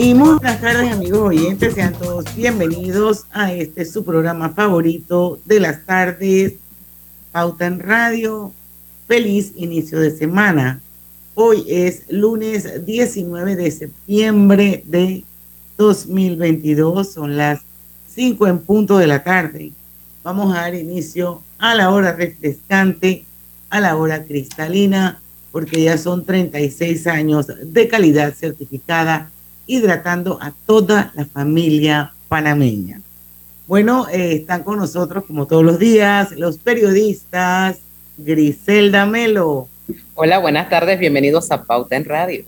Y muy buenas tardes amigos oyentes, sean todos bienvenidos a este su programa favorito de las tardes, Pauta en Radio. Feliz inicio de semana. Hoy es lunes 19 de septiembre de 2022, son las 5 en punto de la tarde. Vamos a dar inicio a la hora refrescante, a la hora cristalina, porque ya son 36 años de calidad certificada, hidratando a toda la familia panameña. Bueno, eh, están con nosotros como todos los días los periodistas Griselda Melo. Hola, buenas tardes, bienvenidos a Pauta en Radio.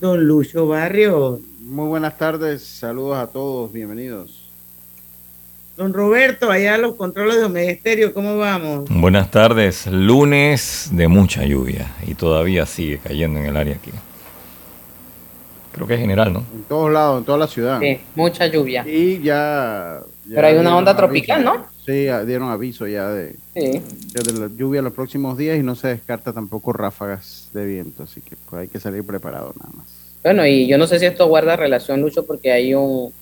Don Lucho Barrio. Muy buenas tardes, saludos a todos, bienvenidos. Don Roberto, allá los controles de Omega ¿cómo vamos? Buenas tardes, lunes de mucha lluvia y todavía sigue cayendo en el área aquí. Creo que es general, ¿no? En todos lados, en toda la ciudad. Sí, mucha lluvia. Y ya... Pero hay una onda tropical, ¿no? Sí, dieron aviso ya de, sí. de la lluvia en los próximos días y no se descarta tampoco ráfagas de viento, así que pues hay que salir preparado nada más. Bueno, y yo no sé si esto guarda relación, Lucho, porque hay un,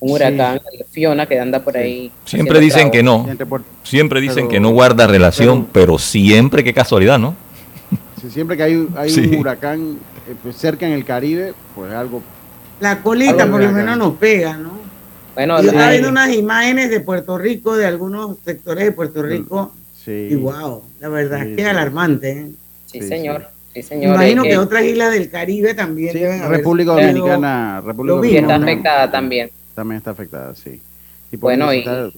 un huracán, sí. Fiona, que anda por ahí. Siempre dicen que no. Siempre dicen Pero- que no guarda relación, pero, siempre, qué casualidad, ¿no? Sí, siempre que hay, hay Sí. un huracán cerca en el Caribe, pues algo... La colita Algo por lo menos nos pega, ¿no? Bueno, Yo estaba viendo unas imágenes de Puerto Rico, de algunos sectores de Puerto Rico, Sí. y wow, la verdad Sí, es que sí. alarmante. ¿eh? sí, sí, señor. Sí, señor. imagino eh, que eh, otras islas del Caribe también Sí, deben haber República Dominicana, República vino, está ¿no? afectada también. también está afectada, sí. Y Bueno, y- está-.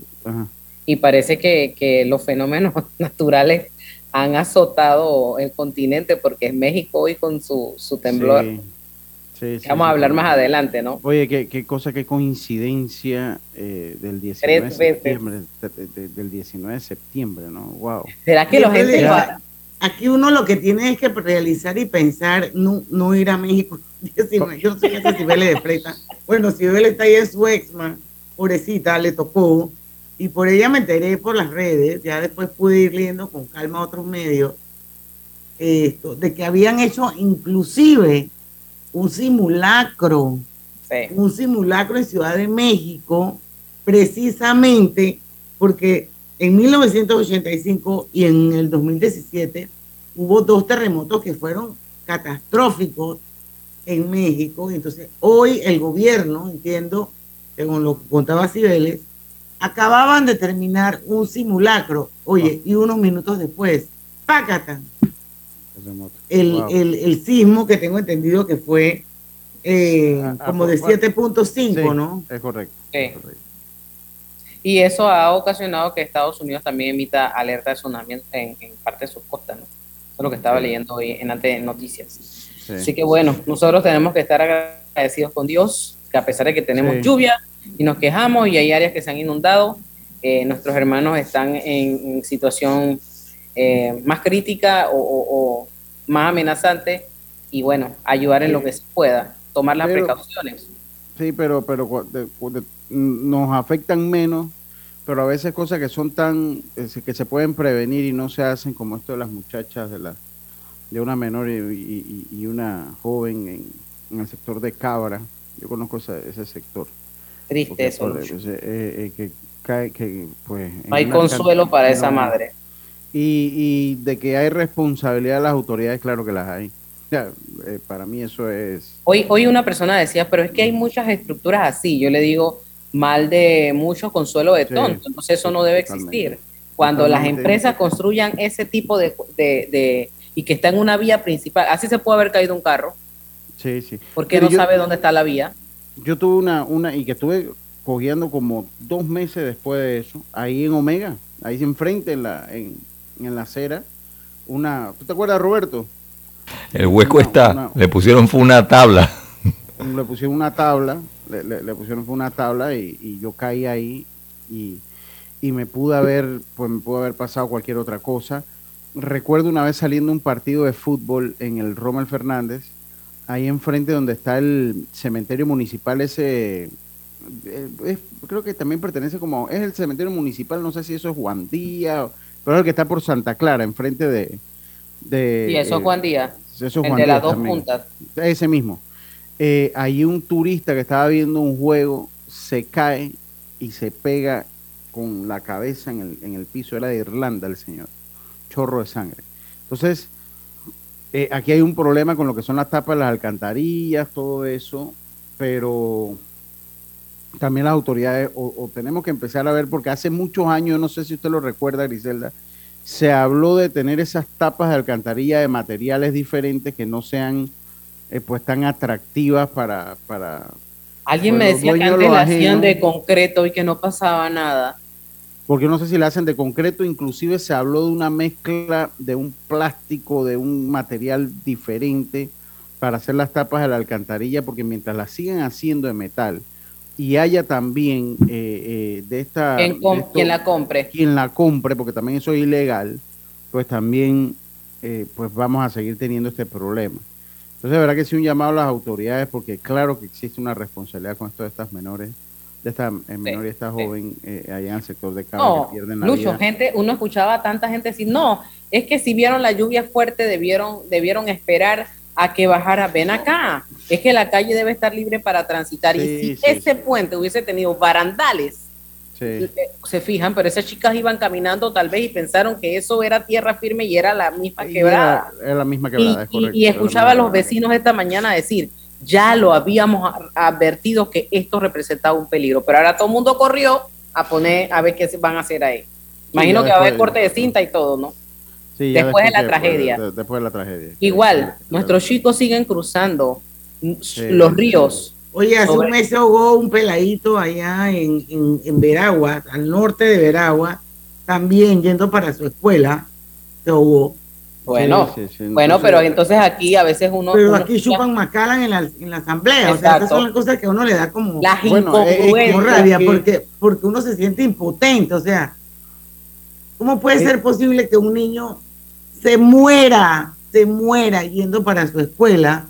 Y parece que, que los fenómenos naturales han azotado el continente, porque es México hoy con su, su temblor. Sí. Sí, sí, Vamos a hablar sí. más adelante, ¿no? Oye, qué, qué cosa, qué coincidencia eh, del 19 Tres de veces. septiembre, de- de- del 19 de septiembre, ¿no? Wow. ¿Será que gente va- Aquí uno lo que tiene es que realizar y pensar, no, no ir a México. 19. Yo no sé qué hace Sibeli de Pleta. Bueno, Sibeli está ahí en su exma, pobrecita, le tocó. Y por ella me enteré por las redes, ya después pude ir leyendo con calma otros medios, esto, de que habían hecho inclusive un simulacro Sí. un simulacro en Ciudad de México, precisamente porque en 1985 y en el 2017 hubo dos terremotos que fueron catastróficos en México. Entonces, hoy el gobierno, entiendo, según lo que contaba Cibeles, acababan de terminar un simulacro. Oye, y unos minutos después. Terremoto. el, Wow. el, el sismo que tengo entendido que fue eh, Ah, ah, como de bueno, 7.5, Sí, ¿no? Es correcto. Sí. es correcto. Y eso ha ocasionado que Estados Unidos también emita alerta de tsunami en, en parte de sus costas, ¿no? Eso es lo que estaba leyendo hoy en Ante Noticias. Sí. Así que bueno, nosotros tenemos que estar agradecidos con Dios, que a pesar de que tenemos Sí. lluvia y nos quejamos y hay áreas que se han inundado, eh, nuestros hermanos están en, en situación eh, más crítica o, o- o más amenazante y bueno, ayudar en lo que se pueda, tomar las Pero- precauciones. Sí, pero, pero de- de- nos afectan menos, pero a veces cosas que son tan, eh, que se pueden prevenir y no se hacen, como esto de las muchachas, de la de una menor y, y- y una joven en, en el sector de Cabra. Yo conozco ese, ese sector. Triste eso. pues, eh, eh, que cae, que pues... No hay consuelo para esa madre. Y, y de que hay responsabilidad de las autoridades, claro que las hay. Ya, eh, para mí eso es... Hoy, hoy una persona decía, pero es que hay muchas estructuras así. Yo le digo, mal de muchos consuelo de Sí, tonto. Entonces eso no debe existir. Cuando las empresas construyan ese tipo de, de, de- y que está en una vía principal, así se puede haber caído un carro, Sí, sí. porque Pero no yo- sabe dónde está la vía. Yo tuve una, una, y que estuve cogiendo como dos meses después de eso, ahí en Omega, ahí enfrente en la, en, en la acera, una, ¿tú te acuerdas Roberto? El hueco Una- está, una- le pusieron fue una tabla. le pusieron una tabla, le, le- le pusieron una tabla y, y yo caí ahí y, y me pudo haber, pues me pudo haber pasado cualquier otra cosa. Recuerdo una vez saliendo un partido de fútbol en el Rommel Fernández, ahí enfrente donde está el cementerio municipal ese, eh, es- creo que también pertenece como, es el cementerio municipal, no sé si eso es Juan Díaz, pero es el que está por Santa Clara, enfrente de... de Y eso eh, es Juan Díaz, eso es el Juan de las dos también. puntas. Ese mismo. Eh, ahí un turista que estaba viendo un juego se cae y se pega con la cabeza en el, en el piso. Era de Irlanda el señor. Chorro de sangre. Entonces, eh, aquí hay un problema con lo que son las tapas de las alcantarillas, todo eso, pero también las autoridades, o, o tenemos que empezar a ver, porque hace muchos años, no sé si usted lo recuerda, Griselda, se habló de tener esas tapas de alcantarilla de materiales diferentes que no sean eh, pues tan atractivas para, para Alguien me decía que antes la hacían de concreto y que no pasaba nada. Porque no sé si la hacen de concreto, inclusive se habló de una mezcla de un plástico, de un material diferente para hacer las tapas de la alcantarilla, porque mientras las sigan haciendo de metal y haya también eh, eh, de esta... Quien, esto- la compre. quien la compre, porque también eso es ilegal, pues también eh, pues vamos a seguir teniendo este problema. Entonces, de verdad que sí un llamado a las autoridades, porque claro que existe una responsabilidad con esto de estas menores, de esta eh, menor y esta joven eh, allá en el sector de Cabo No, que pierden la Lucho, vida. gente, uno escuchaba a tanta gente decir, no, es que si vieron la lluvia fuerte, debieron, debieron esperar a que bajara. Ven acá, es que la calle debe estar libre para transitar. Sí, y si sí, ese sí. puente hubiese tenido barandales, Sí. eh, se fijan, pero esas chicas iban caminando tal vez y pensaron que eso era tierra firme y era la misma Y quebrada. Era, era la misma Y, quebrada, es y- correcto, y la escuchaba a los vecinos esta mañana decir, ya lo habíamos advertido que esto representaba un peligro, pero ahora todo el mundo corrió a poner a ver qué se van a hacer ahí. Imagino que va a haber corte de cinta y todo, ¿no? Sí, después de la tragedia. de- después de la tragedia. Igual, Sí, nuestros chicos siguen cruzando Sí. los ríos. Oye, hace Sobre- un mes se ahogó un peladito allá en, en, en Veragua, al norte de Veragua, también yendo para su escuela, se ahogó. Bueno, sí, sí, bueno, entonces- pero entonces aquí a veces uno... Pero uno aquí escucha chupan Macallan en la, en la asamblea. O sea, estas son las cosas que a uno le da como, las Bueno, eh, eh, como rabia, que- porque, porque uno se siente impotente. O sea, ¿cómo puede Eh. ser posible que un niño se muera, se muera yendo para su escuela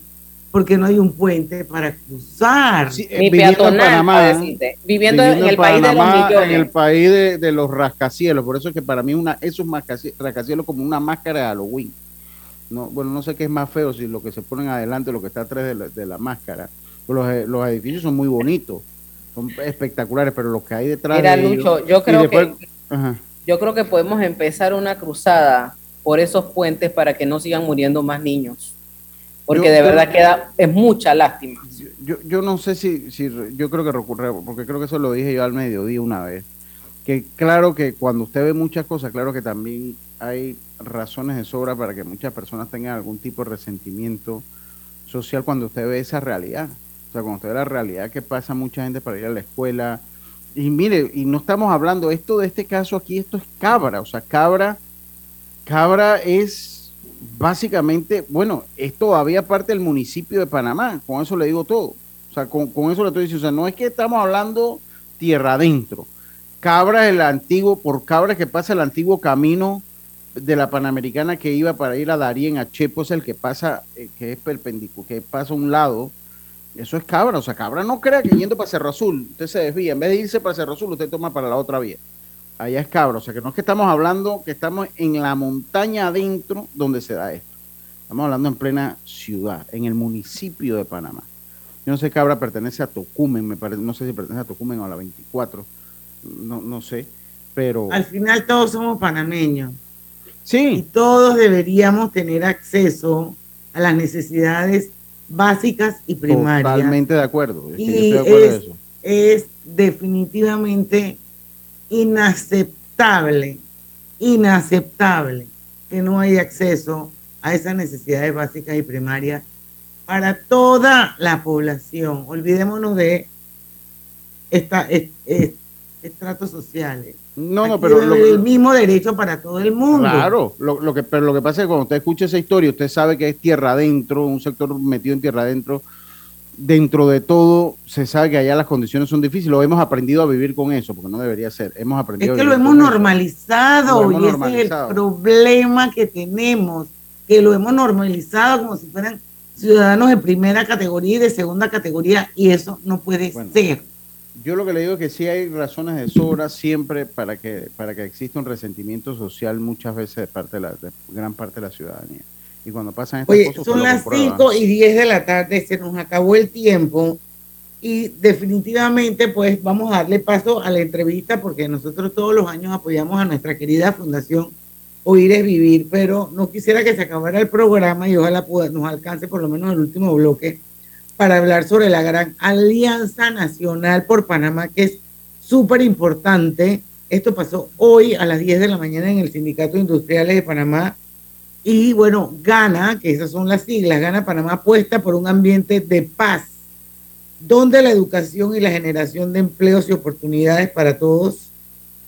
porque no hay un puente para cruzar? Sí, eh, Ni viviendo en Panamá, decirte. viviendo, en el país de los Panamá, millones. En el país de, de los rascacielos. Por eso es que para mí una, esos rascacielos como una máscara de Halloween. No, bueno, no sé qué es más feo, si lo que se ponen adelante o lo que está atrás de la, de la máscara. Los, eh, los edificios son muy bonitos, son espectaculares, pero lo que hay detrás Mira, de ellos- Lucho, yo creo después- que Ajá. yo creo que podemos empezar una cruzada por esos puentes para que no sigan muriendo más niños. Porque Yo- de yo- verdad queda, es mucha lástima. Yo, yo no sé si, si, yo creo que recurre, porque creo que eso lo dije yo al mediodía una vez, que claro que cuando usted ve muchas cosas, claro que también hay razones de sobra para que muchas personas tengan algún tipo de resentimiento social cuando usted ve esa realidad. O sea, cuando usted ve la realidad que pasa mucha gente para ir a la escuela. Y mire, y no estamos hablando esto de este caso aquí, esto es Cabra, o sea, Cabra, Cabra es básicamente, bueno, es todavía parte del municipio de Panamá, con eso le digo todo. O sea, con, con eso le estoy diciendo, o sea, no es que estamos hablando tierra adentro. Cabra es el antiguo, por Cabra que pasa el antiguo camino de la Panamericana que iba para ir a Darien, a Chepo, es el que pasa, eh, que es perpendicular, que pasa a un lado. Eso es Cabra, o sea, Cabra no crea que yendo para Cerro Azul, usted se desvía, en vez de irse para Cerro Azul, usted toma para la otra vía. Allá es Cabra, o sea, que no es que estamos hablando que estamos en la montaña adentro donde se da esto. Estamos hablando en plena ciudad, en el municipio de Panamá. Yo no sé, Cabra pertenece a Tocumen, me parece, no sé si pertenece a Tocumen o a la 24, no, no sé, pero Al final todos somos panameños y sí, todos deberíamos tener acceso a las necesidades básicas y primarias. totalmente de acuerdo. es que yo Y estoy de acuerdo es- de eso. es definitivamente inaceptable, inaceptable que no haya acceso a esas necesidades básicas y primarias para toda la población. Olvidémonos de esta, est- est- estratos sociales. No, no, pero lo, el mismo derecho para todo el mundo. Claro, lo, lo que, pero lo que pasa es que cuando usted escucha esa historia, usted sabe que es tierra adentro, un sector metido en tierra adentro, dentro de todo se sabe que allá las condiciones son difíciles, lo hemos aprendido a vivir con eso, porque no debería ser. Hemos aprendido es que a lo hemos con eso. normalizado Lo hemos y ese es el problema que tenemos, que lo hemos normalizado como si fueran ciudadanos de primera categoría y de segunda categoría y eso no puede Bueno. ser. Yo lo que le digo es que sí hay razones de sobra siempre para que para que exista un resentimiento social muchas veces de parte de la de gran parte de la ciudadanía. Y cuando pasan estas Oye, cosas son las comprueba. 5 y 10 de la tarde, se nos acabó el tiempo y definitivamente pues vamos a darle paso a la entrevista porque nosotros todos los años apoyamos a nuestra querida Fundación Oír es Vivir, pero no quisiera que se acabara el programa y ojalá nos alcance por lo menos el último bloque para hablar sobre la gran Alianza Nacional por Panamá, que es súper importante. Esto pasó hoy a las 10 de la mañana en el Sindicato Industriales de Panamá. Y bueno, Gana, que esas son las siglas, Gana Panamá apuesta por un ambiente de paz, donde la educación y la generación de empleos y oportunidades para todos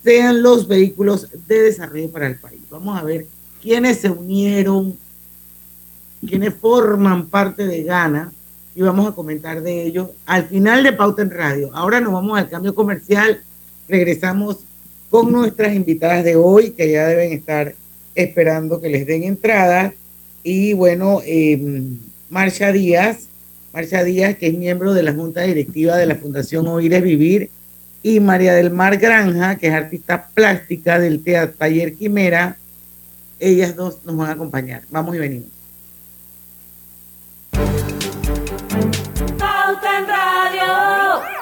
sean los vehículos de desarrollo para el país. Vamos a ver quiénes se unieron, quiénes forman parte de Gana y vamos a comentar de ellos al final de Pauta en Radio. Ahora nos vamos al cambio comercial, regresamos con nuestras invitadas de hoy que ya deben estar esperando que les den entrada y bueno, eh, Marcia Díaz, Marcia Díaz que es miembro de la Junta Directiva de la Fundación Oír es Vivir y María del Mar Granja que es artista plástica del teatro Taller Quimera, ellas dos nos van a acompañar. Vamos y venimos. Pauta en Radio.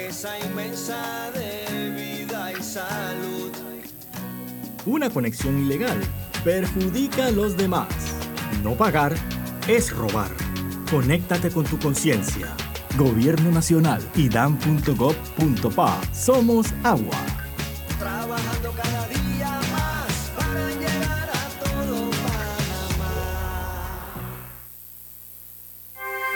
riqueza inmensa de vida y salud. Una conexión ilegal perjudica a los demás. No pagar es robar. Conéctate con tu conciencia. Gobierno Nacional y dan.gov.pa. Somos agua.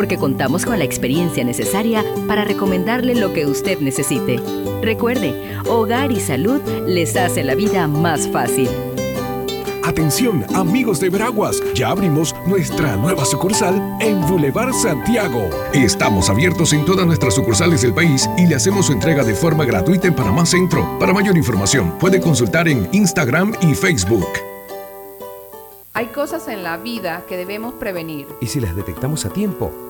porque contamos con la experiencia necesaria para recomendarle lo que usted necesite. Recuerde, Hogar y Salud les hace la vida más fácil. Atención, amigos de Veraguas, ya abrimos nuestra nueva sucursal en Boulevard Santiago. Estamos abiertos en todas nuestras sucursales del país y le hacemos su entrega de forma gratuita en Panamá Centro. Para mayor información, puede consultar en Instagram y Facebook. Hay cosas en la vida que debemos prevenir. Y si las detectamos a tiempo,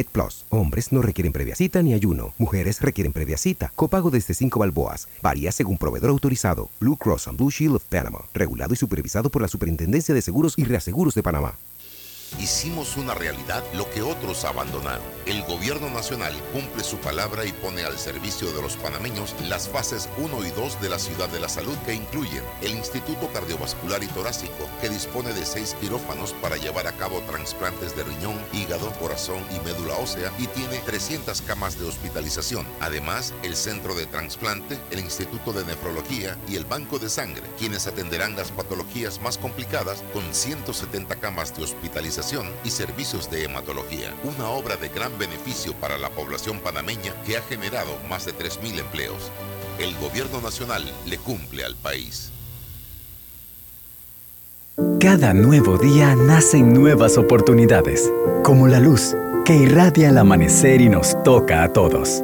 Plus. Hombres no requieren previa cita ni ayuno. Mujeres requieren previa cita. Copago desde 5 balboas. Varía según proveedor autorizado. Blue Cross and Blue Shield of Panama. Regulado y supervisado por la Superintendencia de Seguros y Reaseguros de Panamá. Hicimos una realidad lo que otros abandonaron. El gobierno nacional cumple su palabra y pone al servicio de los panameños las fases 1 y 2 de la Ciudad de la Salud que incluyen el Instituto Cardiovascular y Torácico, que dispone de seis quirófanos para llevar a cabo trasplantes de riñón, hígado, corazón y médula ósea y tiene 300 camas de hospitalización. Además, el Centro de Transplante, el Instituto de Nefrología y el Banco de Sangre, quienes atenderán las patologías más complicadas con 170 camas de hospitalización y servicios de hematología. Una obra de gran beneficio para la población panameña que ha generado más de 3.000 empleos. El gobierno nacional le cumple al país. Cada nuevo día nacen nuevas oportunidades, como la luz que irradia el amanecer y nos toca a todos.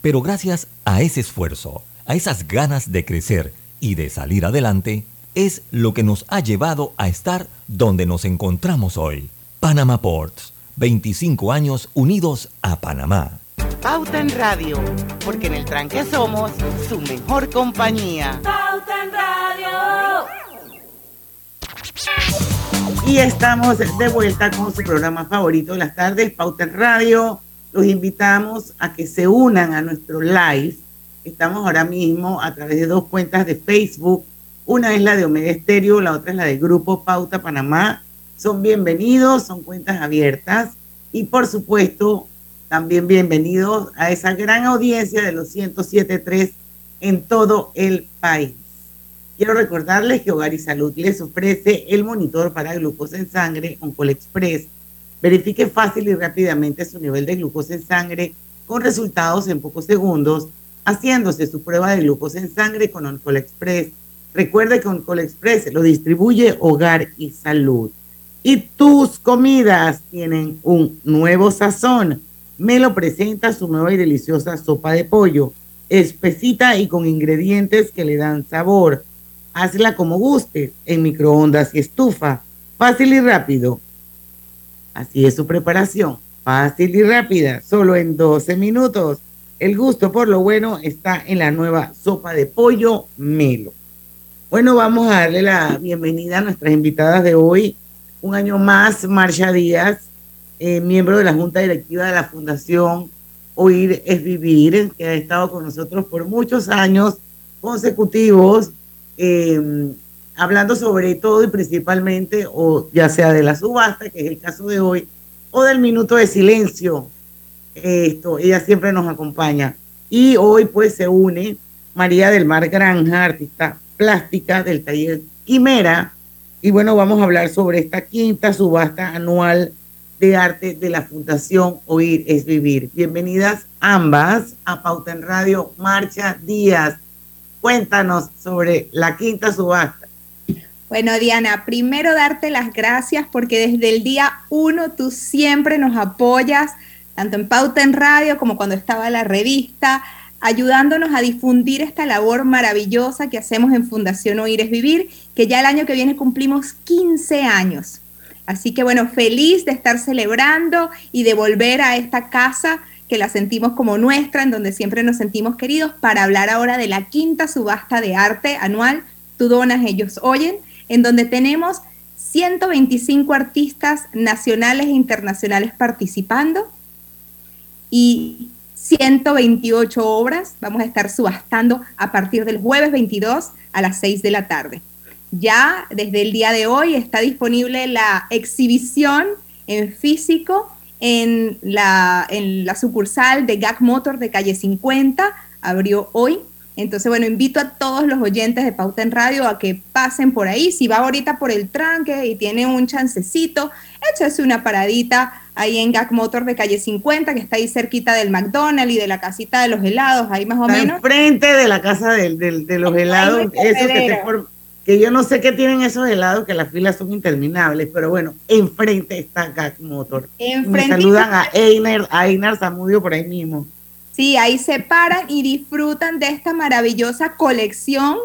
Pero gracias a ese esfuerzo, a esas ganas de crecer y de salir adelante, es lo que nos ha llevado a estar donde nos encontramos hoy. Panama Ports, 25 años unidos a Panamá. Pauta en Radio, porque en el tranque somos su mejor compañía. Pauta en Radio. Y estamos de vuelta con su programa favorito de las tardes, Pauta en Radio. Los invitamos a que se unan a nuestro live. Estamos ahora mismo a través de dos cuentas de Facebook. Una es la de Omega Estéreo, la otra es la del Grupo Pauta Panamá. Son bienvenidos, son cuentas abiertas. Y por supuesto, también bienvenidos a esa gran audiencia de los 107.3 en todo el país. Quiero recordarles que Hogar y Salud les ofrece el monitor para glucosa en sangre Oncol Express. Verifique fácil y rápidamente su nivel de glucosa en sangre con resultados en pocos segundos, haciéndose su prueba de glucosa en sangre con Oncol Express. Recuerde que Oncol Express lo distribuye Hogar y Salud. Y tus comidas tienen un nuevo sazón. Me lo presenta su nueva y deliciosa sopa de pollo, espesita y con ingredientes que le dan sabor hazla como guste, en microondas y estufa, fácil y rápido. Así es su preparación, fácil y rápida, solo en 12 minutos. El gusto por lo bueno está en la nueva sopa de pollo Melo. Bueno, vamos a darle la bienvenida a nuestras invitadas de hoy. Un año más, Marcia Díaz, eh, miembro de la Junta Directiva de la Fundación Oír es Vivir, que ha estado con nosotros por muchos años consecutivos eh, hablando sobre todo y principalmente, o ya sea de la subasta, que es el caso de hoy, o del minuto de silencio. Esto, ella siempre nos acompaña. Y hoy pues se une María del Mar Granja, artista plástica del taller Quimera. Y bueno, vamos a hablar sobre esta quinta subasta anual de arte de la Fundación Oír es Vivir. Bienvenidas ambas a Pauta en Radio Marcha Díaz. Cuéntanos sobre la quinta subasta. Bueno, Diana, primero darte las gracias porque desde el día uno tú siempre nos apoyas, tanto en Pauta en Radio como cuando estaba la revista, ayudándonos a difundir esta labor maravillosa que hacemos en Fundación Oír Vivir, que ya el año que viene cumplimos 15 años. Así que bueno, feliz de estar celebrando y de volver a esta casa que la sentimos como nuestra, en donde siempre nos sentimos queridos, para hablar ahora de la quinta subasta de arte anual, Tú donas, ellos oyen, en donde tenemos 125 artistas nacionales e internacionales participando y 128 obras vamos a estar subastando a partir del jueves 22 a las 6 de la tarde. Ya desde el día de hoy está disponible la exhibición en físico en la, sucursal de Gag Motor de calle 50, abrió hoy. Entonces, bueno, invito a todos los oyentes de Pauta en Radio a que pasen por ahí. Si va ahorita por el tranque y tiene un chancecito, échese una paradita ahí en Gag Motor de calle 50, que está ahí cerquita del McDonald's y de la casita de los helados, ahí más o Está menos. Enfrente de la casa del- del- de los helados, esos que, te form- que yo no sé qué tienen esos helados, que las filas son interminables, pero bueno, enfrente está Gag Motor. Me Enfrentito. saludan a Einer, a Einar Zamudio por ahí mismo. Sí, ahí se paran y disfrutan de esta maravillosa colección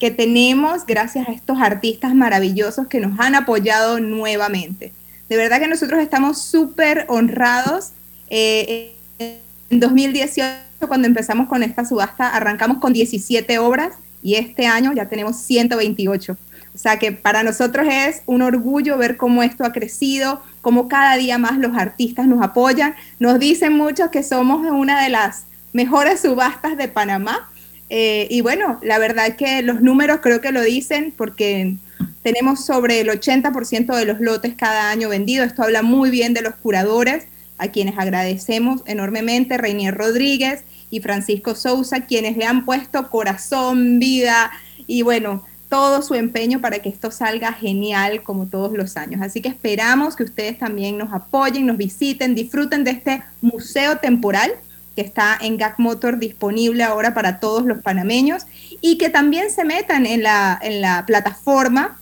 que tenemos gracias a estos artistas maravillosos que nos han apoyado nuevamente. De verdad que nosotros estamos súper honrados. Eh, en 2018, cuando empezamos con esta subasta, arrancamos con 17 obras y este año ya tenemos 128. O sea que para nosotros es un orgullo ver cómo esto ha crecido, cómo cada día más los artistas nos apoyan. Nos dicen muchos que somos una de las mejores subastas de Panamá. Eh, y bueno, la verdad que los números creo que lo dicen porque tenemos sobre el 80% de los lotes cada año vendidos. Esto habla muy bien de los curadores, a quienes agradecemos enormemente, Reinier Rodríguez y Francisco Sousa, quienes le han puesto corazón, vida y bueno, todo su empeño para que esto salga genial como todos los años. Así que esperamos que ustedes también nos apoyen, nos visiten, disfruten de este museo temporal que está en GAC Motor disponible ahora para todos los panameños y que también se metan en la, en la plataforma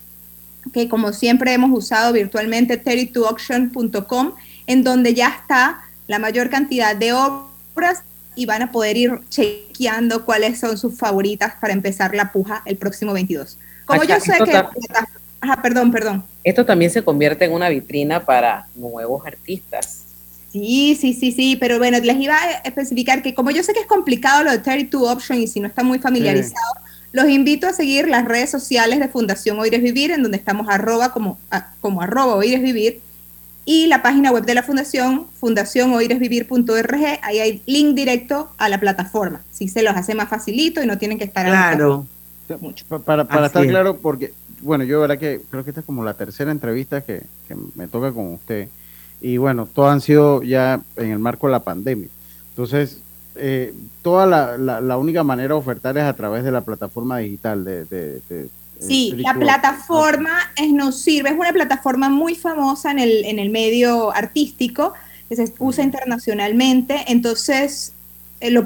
que como siempre hemos usado virtualmente, 32auction.com, en donde ya está la mayor cantidad de obras y van a poder ir chequeando cuáles son sus favoritas para empezar la puja el próximo 22. Como yo sé que... Ajá, perdón, perdón. Esto también se convierte en una vitrina para nuevos artistas. Sí, sí, sí, sí, pero bueno, les iba a especificar que como yo sé que es complicado lo de 32 Option y si no está muy familiarizado, los invito a seguir las redes sociales de Fundación Oires Vivir, en donde estamos arroba como, como arroba Oires Vivir, y la página web de la fundación, fundacionoiresvivir.org, ahí hay link directo a la plataforma. Si se los hace más facilito y no tienen que estar claro. Mucho. Para, para estar claro, porque, bueno, yo verdad que creo que esta es como la tercera entrevista que, que me toca con usted. Y bueno, todas han sido ya en el marco de la pandemia. Entonces, eh, toda la, la, única manera de ofertar es a través de la plataforma digital de, de, Sí, la plataforma es, nos sirve, es una plataforma muy famosa en el, en el medio artístico, que se usa internacionalmente, entonces eh, lo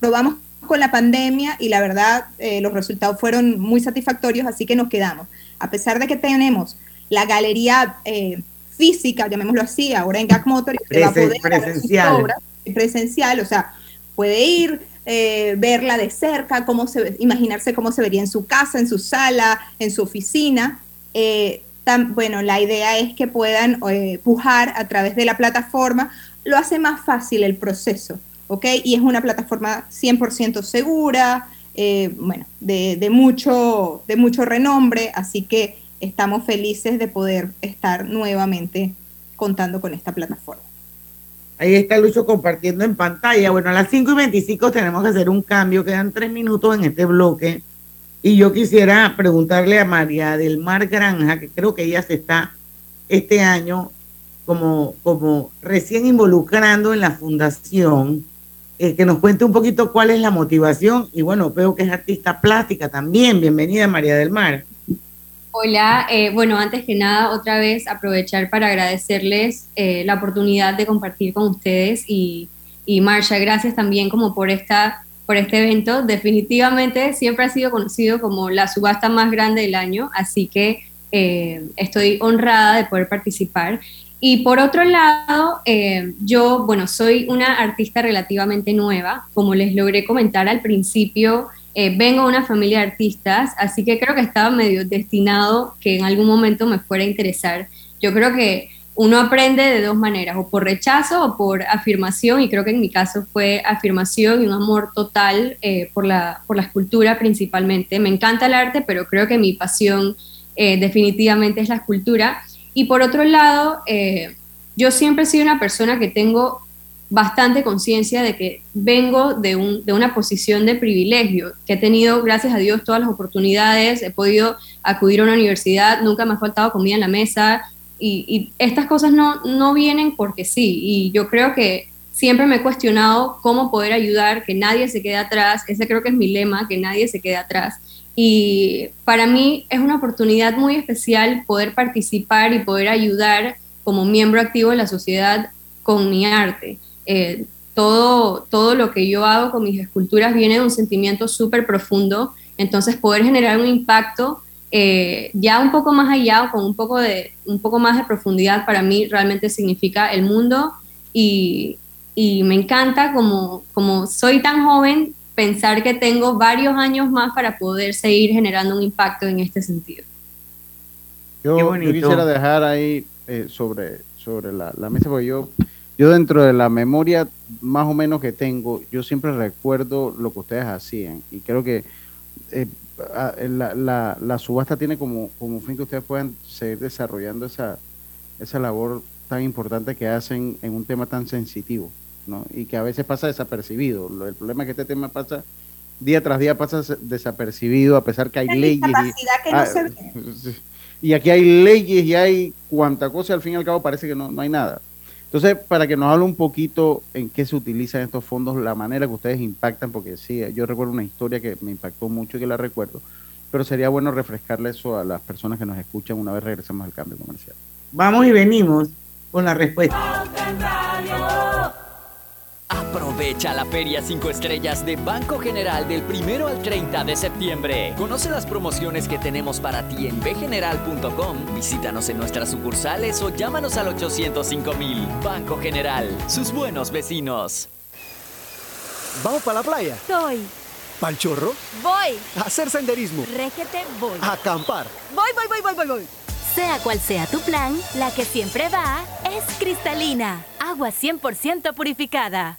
probamos con la pandemia y la verdad eh, los resultados fueron muy satisfactorios, así que nos quedamos. A pesar de que tenemos la galería eh, física, llamémoslo así, ahora en GAC Motor, va a poder presencial. presencial, o sea, puede ir, eh, verla de cerca, cómo se, imaginarse cómo se vería en su casa, en su sala, en su oficina. Eh, bueno, la idea es que puedan eh, pujar a través de la plataforma, lo hace más fácil el proceso, ¿ok? Y es una plataforma 100% segura, bueno, de, de, mucho, de mucho renombre, así que estamos felices de poder estar nuevamente contando con esta plataforma. Ahí está Lucho compartiendo en pantalla. Bueno, a las 5 y 25 tenemos que hacer un cambio. Quedan tres minutos en este bloque. Y yo quisiera preguntarle a María del Mar Granja, que creo que ella se está este año como, como recién involucrando en la fundación, eh, que nos cuente un poquito cuál es la motivación. Y bueno, veo que es artista plástica también. Bienvenida, María del Mar. Hola, eh, bueno, antes que nada, otra vez aprovechar para agradecerles eh, la oportunidad de compartir con ustedes y, y gracias también como por, esta, por este evento. Definitivamente siempre ha sido conocido como la subasta más grande del año, así que eh, estoy honrada de poder participar. Y por otro lado, yo, bueno, soy una artista relativamente nueva, como les logré comentar al principio. Eh, vengo de una familia de artistas, así que creo que estaba medio destinado que en algún momento me fuera a interesar. Yo creo que uno aprende de dos maneras, o por rechazo o por afirmación, y creo que en mi caso fue afirmación y un amor total eh, por, la, por la escultura principalmente. Me encanta el arte, pero creo que mi pasión eh, definitivamente es la escultura. Y por otro lado, yo siempre he sido una persona que tengo bastante conciencia de que vengo de, un, de, una posición de privilegio, que he tenido, gracias a Dios, todas las oportunidades, he podido acudir a una universidad, nunca me ha faltado comida en la mesa y, estas cosas no, no vienen porque sí. Y yo creo que siempre me he cuestionado cómo poder ayudar, que nadie se quede atrás, ese creo que es mi lema, que nadie se quede atrás. Y para mí es una oportunidad muy especial poder participar y poder ayudar como miembro activo de la sociedad con mi arte. Eh, todo, todo lo que yo hago con mis esculturas viene de un sentimiento súper profundo, entonces poder generar un impacto eh, ya un poco más allá o con un poco, de, un poco más de profundidad para mí realmente significa el mundo y, y me encanta como, como soy tan joven pensar que tengo varios años más para poder seguir generando un impacto en este sentido. Yo, yo quisiera dejar ahí eh, sobre, sobre la, la, mesa, porque yo, yo dentro de la memoria más o menos que tengo, yo siempre recuerdo lo que ustedes hacían. Y creo que eh, la, la, la, subasta tiene como, como fin que ustedes puedan seguir desarrollando esa, esa labor tan importante que hacen en un tema tan sensitivo, ¿no? Y que a veces pasa desapercibido. El problema es que este tema pasa día tras día pasa desapercibido a pesar que hay leyes. Y, no y aquí hay leyes y hay cuanta cosa, al fin y al cabo parece que no, no hay nada. Entonces, para que nos hable un poquito en qué se utilizan estos fondos, la manera que ustedes impactan, porque sí, yo recuerdo una historia que me impactó mucho y que la recuerdo, pero sería bueno refrescarle eso a las personas que nos escuchan una vez regresemos al cambio comercial. Vamos y venimos con la respuesta. Aprovecha la Feria 5 Estrellas de Banco General del 1 al 30 de septiembre. Conoce las promociones que tenemos para ti en bgeneral.com. Visítanos en nuestras sucursales o llámanos al 805 mil. Banco General, sus buenos vecinos. ¿Vamos para la playa? Soy. ¿Pal chorro? Voy. A hacer senderismo. Régete, voy. A acampar. Voy, voy, voy, voy, voy, voy. Sea cual sea tu plan, la que siempre va es cristalina. Agua 100% purificada.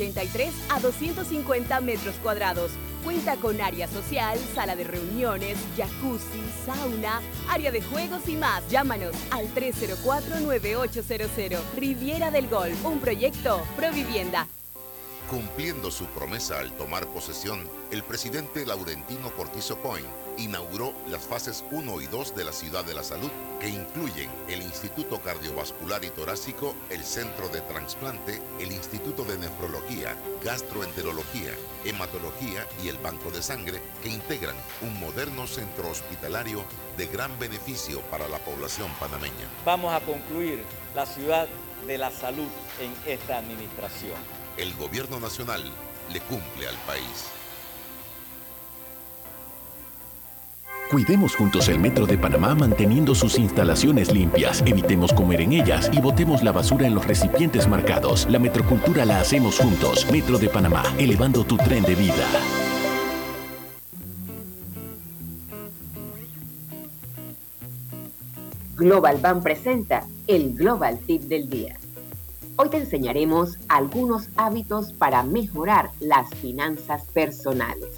183 a 250 metros cuadrados. Cuenta con área social, sala de reuniones, jacuzzi, sauna, área de juegos y más. Llámanos al 304-9800. Riviera del Golf, un proyecto Provivienda. Cumpliendo su promesa al tomar posesión, el presidente Laurentino Cortizo Coin inauguró las fases 1 y 2 de la Ciudad de la Salud, que incluyen el Instituto Cardiovascular y Torácico, el Centro de Transplante, el Instituto de Nefrología, Gastroenterología, Hematología y el Banco de Sangre, que integran un moderno centro hospitalario de gran beneficio para la población panameña. Vamos a concluir la Ciudad de la Salud en esta administración. El gobierno nacional le cumple al país. Cuidemos juntos el Metro de Panamá manteniendo sus instalaciones limpias, evitemos comer en ellas y botemos la basura en los recipientes marcados. La metrocultura la hacemos juntos. Metro de Panamá, elevando tu tren de vida. Global Bank presenta el Global Tip del Día. Hoy te enseñaremos algunos hábitos para mejorar las finanzas personales.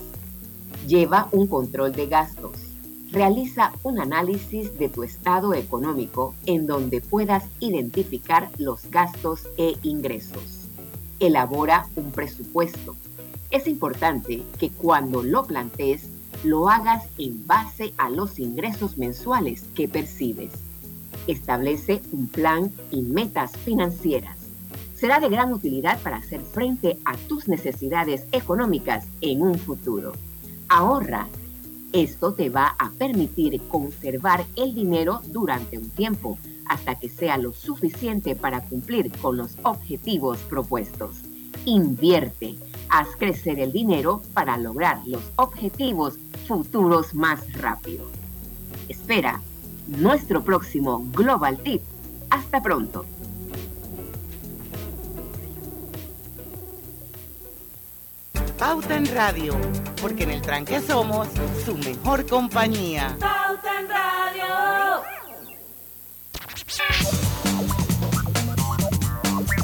Lleva un control de gastos Realiza un análisis de tu estado económico en donde puedas identificar los gastos e ingresos. Elabora un presupuesto. Es importante que cuando lo plantees, lo hagas en base a los ingresos mensuales que percibes. Establece un plan y metas financieras. Será de gran utilidad para hacer frente a tus necesidades económicas en un futuro. Ahorra esto te va a permitir conservar el dinero durante un tiempo, hasta que sea lo suficiente para cumplir con los objetivos propuestos. Invierte, haz crecer el dinero para lograr los objetivos futuros más rápido. Espera nuestro próximo Global Tip. Hasta pronto. Pauta en Radio, porque en el tranque somos su mejor compañía. Pauta en Radio.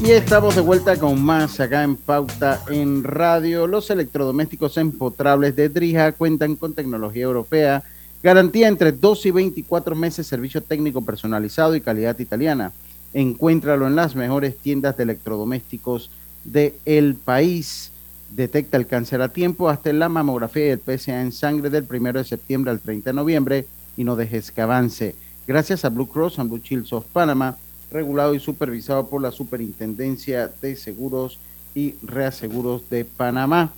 Y estamos de vuelta con más acá en Pauta en Radio. Los electrodomésticos empotrables de Drija cuentan con tecnología europea, garantía entre 2 y 24 meses, servicio técnico personalizado y calidad italiana. Encuéntralo en las mejores tiendas de electrodomésticos del de país. Detecta el cáncer a tiempo hasta la mamografía y el PSA en sangre del 1 de septiembre al 30 de noviembre y no dejes que avance. Gracias a Blue Cross and Blue Shields of Panama regulado y supervisado por la Superintendencia de Seguros y Reaseguros de Panamá.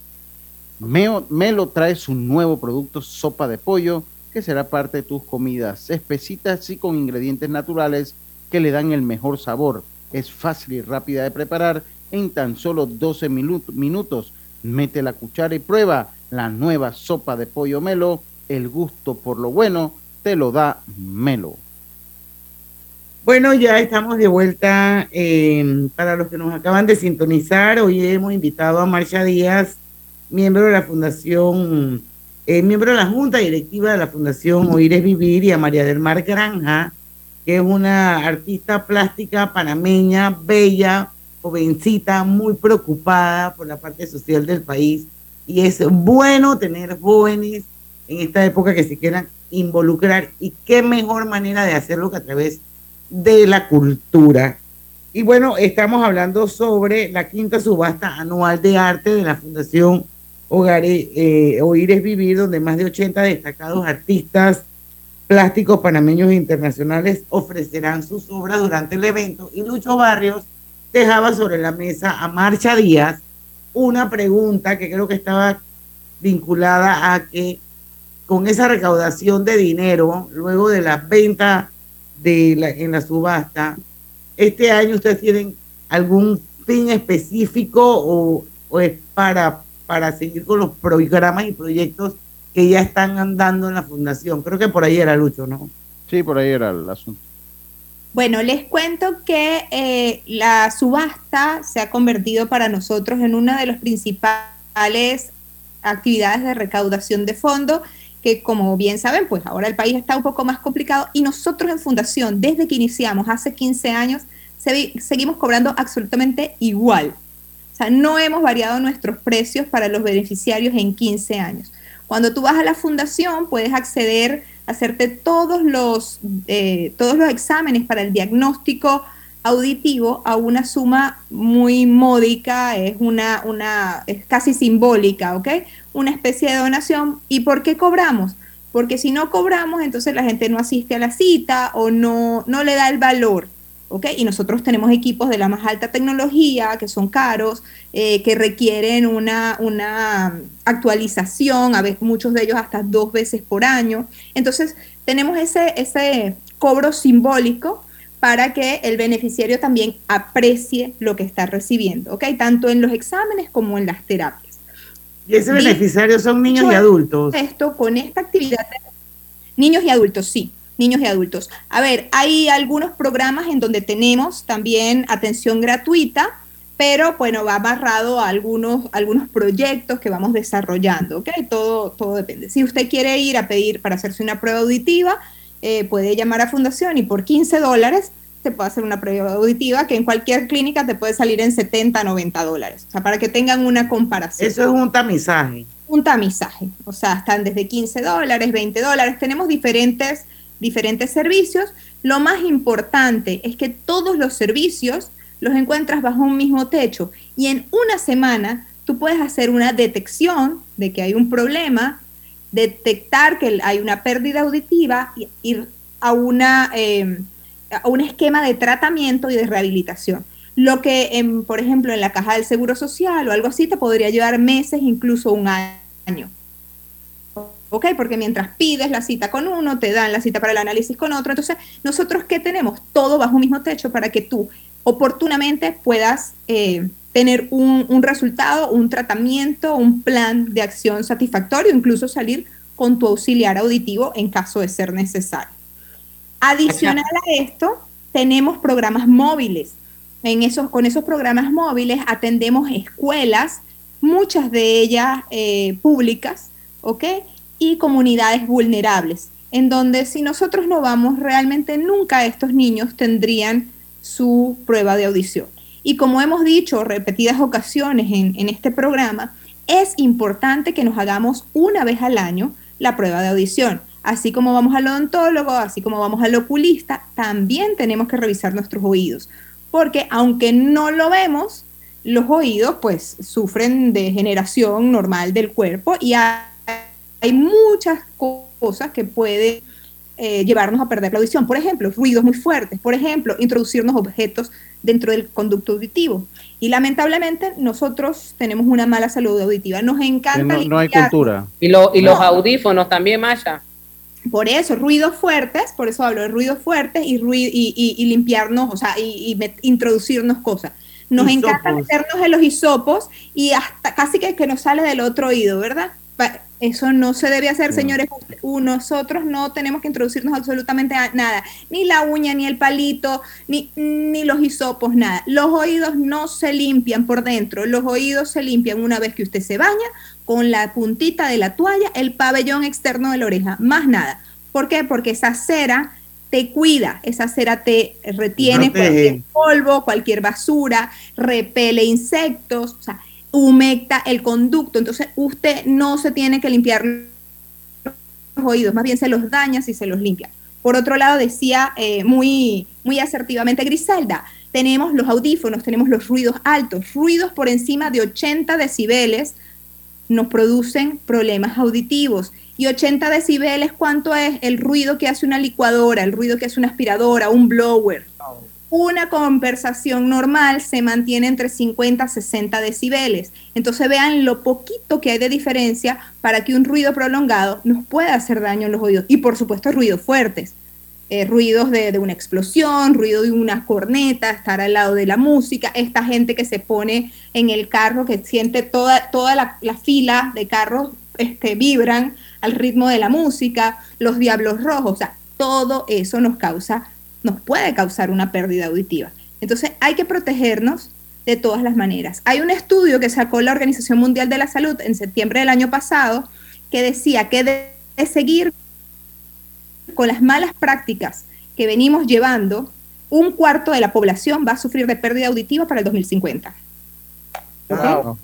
Melo trae su nuevo producto, sopa de pollo, que será parte de tus comidas. Espesitas y con ingredientes naturales que le dan el mejor sabor. Es fácil y rápida de preparar en tan solo 12 minutos. Mete la cuchara y prueba la nueva sopa de pollo Melo. El gusto por lo bueno te lo da Melo. Bueno, ya estamos de vuelta. Eh, para los que nos acaban de sintonizar, hoy hemos invitado a Marcia Díaz, miembro de la Fundación, eh, miembro de la Junta Directiva de la Fundación Oír es Vivir, y a María del Mar Granja, que es una artista plástica panameña, bella, jovencita, muy preocupada por la parte social del país. Y es bueno tener jóvenes en esta época que se quieran involucrar. Y qué mejor manera de hacerlo que a través de la cultura. Y bueno, estamos hablando sobre la quinta subasta anual de arte de la Fundación Hogar, eh, Oír es Vivir, donde más de 80 destacados artistas plásticos panameños internacionales ofrecerán sus obras durante el evento. Y Lucho Barrios dejaba sobre la mesa a Marcha Díaz una pregunta que creo que estaba vinculada a que con esa recaudación de dinero, luego de la venta de la, en la subasta, ¿este año ustedes tienen algún fin específico o, es para, para seguir con los programas y proyectos que ya están andando en la fundación? Creo que por ahí era Lucho, ¿no? Sí, por ahí era el asunto. Bueno, les cuento que eh, la subasta se ha convertido para nosotros en una de las principales actividades de recaudación de fondos que como bien saben, pues ahora el país está un poco más complicado y nosotros en Fundación, desde que iniciamos hace 15 años, seguimos cobrando absolutamente igual. O sea, no hemos variado nuestros precios para los beneficiarios en 15 años. Cuando tú vas a la fundación, puedes acceder, hacerte todos los, eh, todos los exámenes para el diagnóstico auditivo a una suma muy módica, es una, una, es casi simbólica, ¿ok? Una especie de donación. ¿Y por qué cobramos? Porque si no cobramos, entonces la gente no asiste a la cita o no, no le da el valor. ¿Ok? Y nosotros tenemos equipos de la más alta tecnología, que son caros, eh, que requieren una, una actualización, a veces muchos de ellos hasta dos veces por año. Entonces, tenemos ese, ese cobro simbólico para que el beneficiario también aprecie lo que está recibiendo, ¿ok? Tanto en los exámenes como en las terapias. ¿Y ese beneficiario son niños y adultos? Esto con esta actividad. Niños y adultos, sí, niños y adultos. A ver, hay algunos programas en donde tenemos también atención gratuita, pero bueno, va amarrado a algunos, algunos proyectos que vamos desarrollando, ¿ok? Todo, todo depende. Si usted quiere ir a pedir para hacerse una prueba auditiva, eh, puede llamar a Fundación y por 15 dólares te puede hacer una prueba auditiva que en cualquier clínica te puede salir en 70, 90 dólares. O sea, para que tengan una comparación. Eso es un tamizaje. Un tamizaje. O sea, están desde 15 dólares, 20 dólares. Tenemos diferentes, diferentes servicios. Lo más importante es que todos los servicios los encuentras bajo un mismo techo y en una semana tú puedes hacer una detección de que hay un problema detectar que hay una pérdida auditiva y ir a, una, em, a un esquema de tratamiento y de rehabilitación. Lo que, por ejemplo, en la caja del Seguro Social o algo así te podría llevar meses, incluso un año. ¿Ok? Porque mientras pides la cita con uno, te dan la cita para el análisis con otro. Entonces, nosotros qué tenemos? Todo bajo un mismo techo para que tú oportunamente puedas eh, tener un, resultado, un tratamiento, un plan de acción satisfactorio, incluso salir con tu auxiliar auditivo en caso de ser necesario. Adicional a esto, tenemos programas móviles. En esos, con esos programas móviles atendemos escuelas, muchas de ellas eh, públicas, ¿ok? Y comunidades vulnerables, en donde si nosotros no vamos, realmente nunca estos niños tendrían su prueba de audición. Y como hemos dicho repetidas ocasiones en, en este programa, es importante que nos hagamos una vez al año la prueba de audición. Así como vamos al odontólogo, así como vamos al oculista, también tenemos que revisar nuestros oídos. Porque aunque no lo vemos, los oídos pues sufren de generación normal del cuerpo y hay, hay muchas cosas que pueden eh, llevarnos a perder la audición. Por ejemplo, ruidos muy fuertes. Por ejemplo, introducirnos objetos dentro del conducto auditivo. Y lamentablemente nosotros tenemos una mala salud auditiva. Nos encanta... No, no hay cultura. Y, lo, y los No. audífonos también, Maya. Por eso, ruidos fuertes, por eso hablo de ruidos fuertes y, rui- y, y- y limpiarnos, o sea, y, introducirnos cosas. Nos Hisopos. encanta meternos en los hisopos y hasta casi que, que nos sale del otro oído, ¿verdad? Eso no se debe hacer, señores. U- Nosotros no tenemos que introducirnos absolutamente a nada, ni la uña, ni el palito, ni, ni los hisopos, nada. Los oídos no se limpian por dentro, los oídos se limpian una vez que usted se baña con la puntita de la toalla, el pabellón externo de la oreja, más nada. ¿Por qué? Porque esa cera te cuida, esa cera te retiene Protege. cualquier polvo, cualquier basura, repele insectos, o sea, humecta el conducto. Entonces, usted no se tiene que limpiar los oídos, más bien se los daña si se los limpia. Por otro lado, decía eh, muy, muy asertivamente Griselda, tenemos los audífonos, tenemos los ruidos altos, ruidos por encima de 80 decibeles nos producen problemas auditivos. Y 80 decibeles, ¿cuánto es el ruido que hace una licuadora, el ruido que hace una aspiradora, un blower? Una conversación normal se mantiene entre 50 a 60 decibeles. Entonces vean lo poquito que hay de diferencia para que un ruido prolongado nos pueda hacer daño en los oídos. Y por supuesto ruidos fuertes. Eh, ruidos de, de una explosión, ruido de una corneta, estar al lado de la música, esta gente que se pone en el carro, que siente toda, toda la, la fila de carros este, vibran al ritmo de la música, los diablos rojos, o sea, todo eso nos causa, nos puede causar una pérdida auditiva. Entonces hay que protegernos de todas las maneras. Hay un estudio que sacó la Organización Mundial de la Salud en septiembre del año pasado que decía que de, de seguir con las malas prácticas que venimos llevando, un cuarto de la población va a sufrir de pérdida auditiva para el 2050. Wow.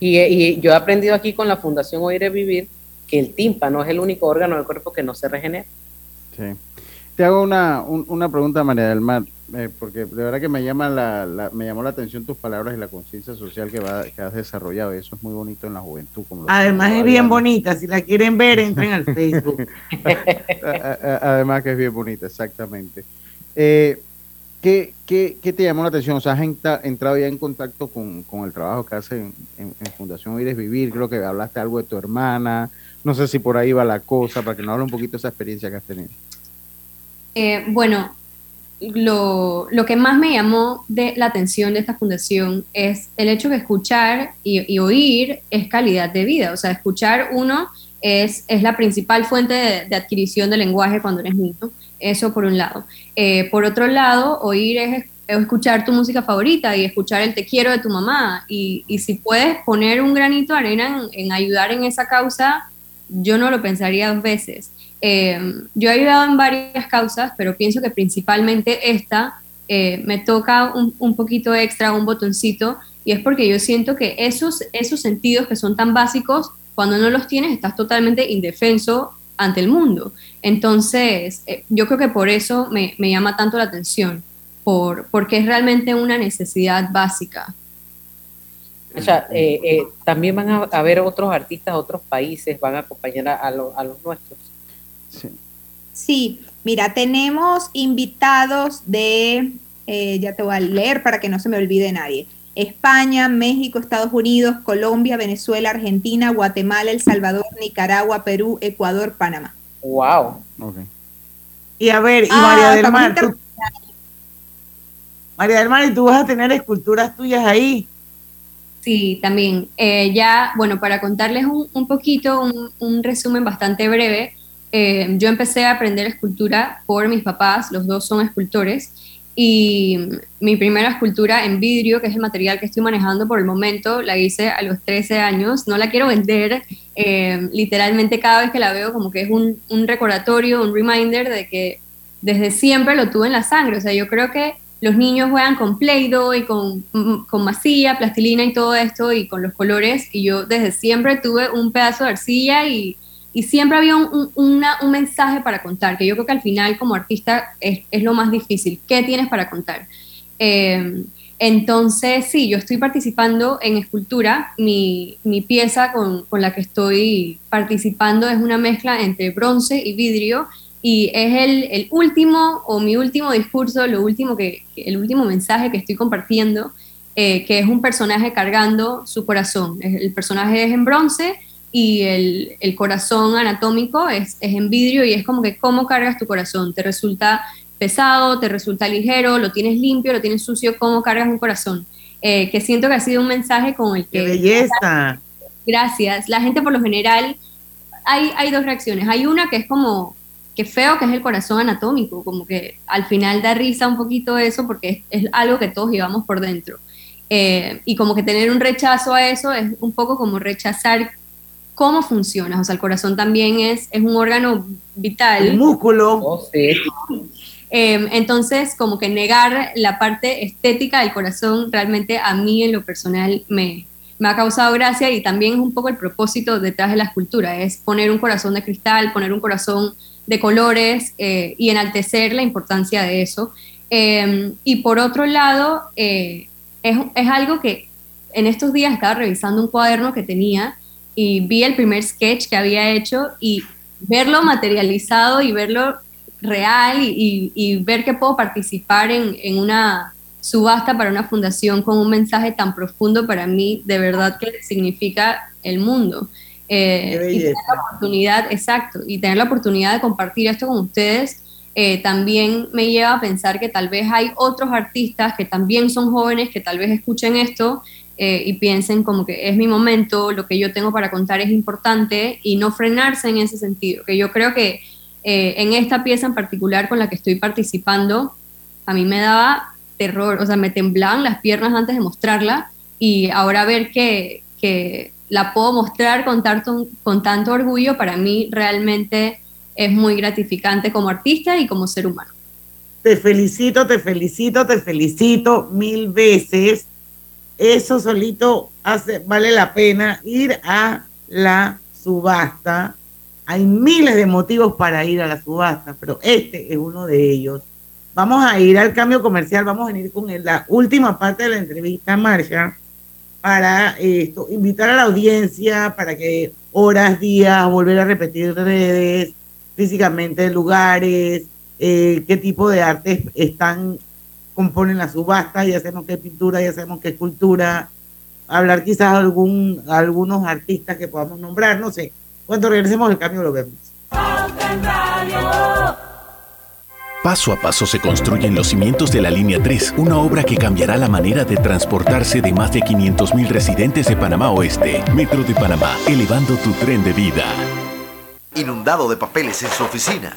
Y, y yo he aprendido aquí con la Fundación Oír es Vivir que el tímpano es el único órgano del cuerpo que no se regenera. Sí. Te hago una, un- una pregunta, María del Mar, eh, porque de verdad que me llama la, la- me llamó la atención tus palabras y la conciencia social que, va, que has desarrollado. Y eso es muy bonito en la juventud. Como Además es bien bonita. Si la quieren ver, entren al Facebook. Además que es bien bonita, exactamente. Eh, ¿qué, qué, qué te llamó la atención? O sea, has entra- entrado ya en contacto con, con el trabajo que hacen en, en Fundación Oíres Vivir. Creo que hablaste algo de tu hermana. No sé si por ahí va la cosa, para que nos hable un poquito de esa experiencia que has tenido. Eh, bueno, lo, lo que más me llamó de la atención de esta fundación es el hecho que escuchar y, oír es calidad de vida. O sea, escuchar uno es, es la principal fuente de, adquisición de lenguaje cuando eres niño. Eso por un lado. Eh, por otro lado, oír es, es escuchar tu música favorita y escuchar el te quiero de tu mamá. Y, y si puedes poner un granito de arena en, en ayudar en esa causa, yo no lo pensaría dos veces. Eh, yo he ayudado en varias causas, pero pienso que principalmente esta eh, me toca un, un poquito extra, un botoncito, y es porque yo siento que esos, esos sentidos que son tan básicos, cuando no los tienes, estás totalmente indefenso ante el mundo. Entonces, eh, yo creo que por eso me, me llama tanto la atención, por, porque es realmente una necesidad básica. O sea, también van a haber otros artistas, otros países, van a acompañar a, a los nuestros. Sí, mira, tenemos invitados de, eh, ya te voy a leer para que no se me olvide nadie. España, México, Estados Unidos, Colombia, Venezuela, Argentina, Guatemala, El Salvador, Nicaragua, Perú, Ecuador, Panamá. Wow. Y a ver, y Ah, María del Mar, tú- María del Mar, y tú vas a tener esculturas tuyas ahí. Sí, también. Eh, ya, bueno, para contarles un, un poquito, un, un resumen bastante breve, eh, yo empecé a aprender escultura por mis papás, los dos son escultores, y mi primera escultura en vidrio, que es el material que estoy manejando por el momento, la hice a los 13 años, no la quiero vender, eh, literalmente cada vez que la veo como que es un, un recordatorio, un reminder de que desde siempre lo tuve en la sangre, o sea, yo creo que los niños juegan con Play-Doh y con, mm, con masilla, plastilina y todo esto y con los colores y yo desde siempre tuve un pedazo de arcilla y, y siempre había un, mensaje para contar, que yo creo que al final como artista es, es lo más difícil. ¿Qué tienes para contar? Eh, entonces, sí, yo estoy participando en escultura. Mi, mi pieza con, con, la que estoy participando es una mezcla entre bronce y vidrio y es el, el último o mi último discurso, lo último que, el último mensaje que estoy compartiendo, eh, que es un personaje cargando su corazón. El personaje es en bronce y el, el corazón anatómico es, es en vidrio y es como que cómo cargas tu corazón. Te resulta pesado, te resulta ligero, lo tienes limpio, lo tienes sucio, cómo cargas un corazón. Eh, que siento que ha sido un mensaje con el que... ¡Qué belleza! Gracias. La gente por lo general, hay, hay dos reacciones. Hay una que es como, que feo, que es el corazón anatómico, como que al final da risa un poquito eso porque es, es algo que todos llevamos por dentro. Eh, y como que tener un rechazo a eso es un poco como rechazar cómo funciona. O sea, el corazón también es, es un órgano vital. El músculo. Oh, sí. Eh, entonces, como que negar la parte estética del corazón realmente a mí en lo personal me, me, ha causado gracia y también es un poco el propósito detrás de la escultura, es poner un corazón de cristal, poner un corazón de colores eh, y enaltecer la importancia de eso. Eh, y por otro lado, es, es algo que en estos días estaba revisando un cuaderno que tenía y vi el primer sketch que había hecho y verlo materializado y verlo real y, y, ver que puedo participar en, en, una subasta para una fundación con un mensaje tan profundo para mí, de verdad que significa el mundo. Eh, y tener la oportunidad, exacto, y tener la oportunidad de compartir esto con ustedes eh, también me lleva a pensar que tal vez hay otros artistas que también son jóvenes, que tal vez escuchen esto eh, y piensen como que es mi momento, lo que yo tengo para contar es importante y no frenarse en ese sentido, que yo creo que eh, en esta pieza en particular con la que estoy participando, a mí me daba terror, o sea, me temblaban las piernas antes de mostrarla y ahora ver que, que la puedo mostrar con tanto, con tanto orgullo, para mí realmente es muy gratificante como artista y como ser humano. Te felicito, te felicito, te felicito mil veces. Eso solito hace, vale la pena ir a la subasta hay miles de motivos para ir a la subasta, pero este es uno de ellos. Vamos a ir al cambio comercial, vamos a venir con la última parte de la entrevista, Marcia, para esto, invitar a la audiencia para que horas, días, volver a repetir redes, físicamente lugares, eh, qué tipo de artes están, componen la subasta, ya sabemos qué pintura, ya sabemos qué escultura, hablar quizás algún, algunos artistas que podamos nombrar, no sé cuando regresemos del cambio lo vemos. Paso a paso se construyen los cimientos de la Línea 3, una obra que cambiará la manera de transportarse de más de 500.000 residentes de Panamá Oeste. Metro de Panamá, elevando tu tren de vida. Inundado de papeles en su oficina.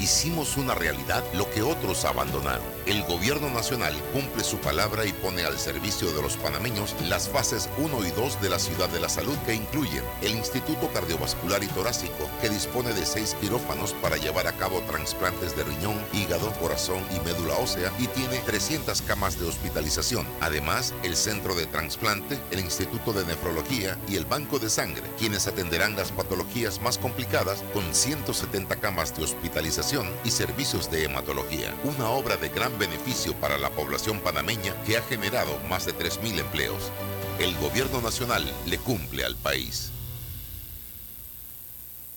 Hicimos una realidad lo que otros abandonaron. El gobierno nacional cumple su palabra y pone al servicio de los panameños las fases 1 y 2 de la ciudad de la salud que incluyen el Instituto Cardiovascular y Torácico, que dispone de seis quirófanos para llevar a cabo trasplantes de riñón, hígado, corazón y médula ósea y tiene 300 camas de hospitalización. Además, el Centro de Transplante, el Instituto de Nefrología y el Banco de Sangre, quienes atenderán las patologías más complicadas con 170 camas de hospitalización y servicios de hematología. Una obra de gran beneficio para la población panameña que ha generado más de 3.000 empleos. El gobierno nacional le cumple al país.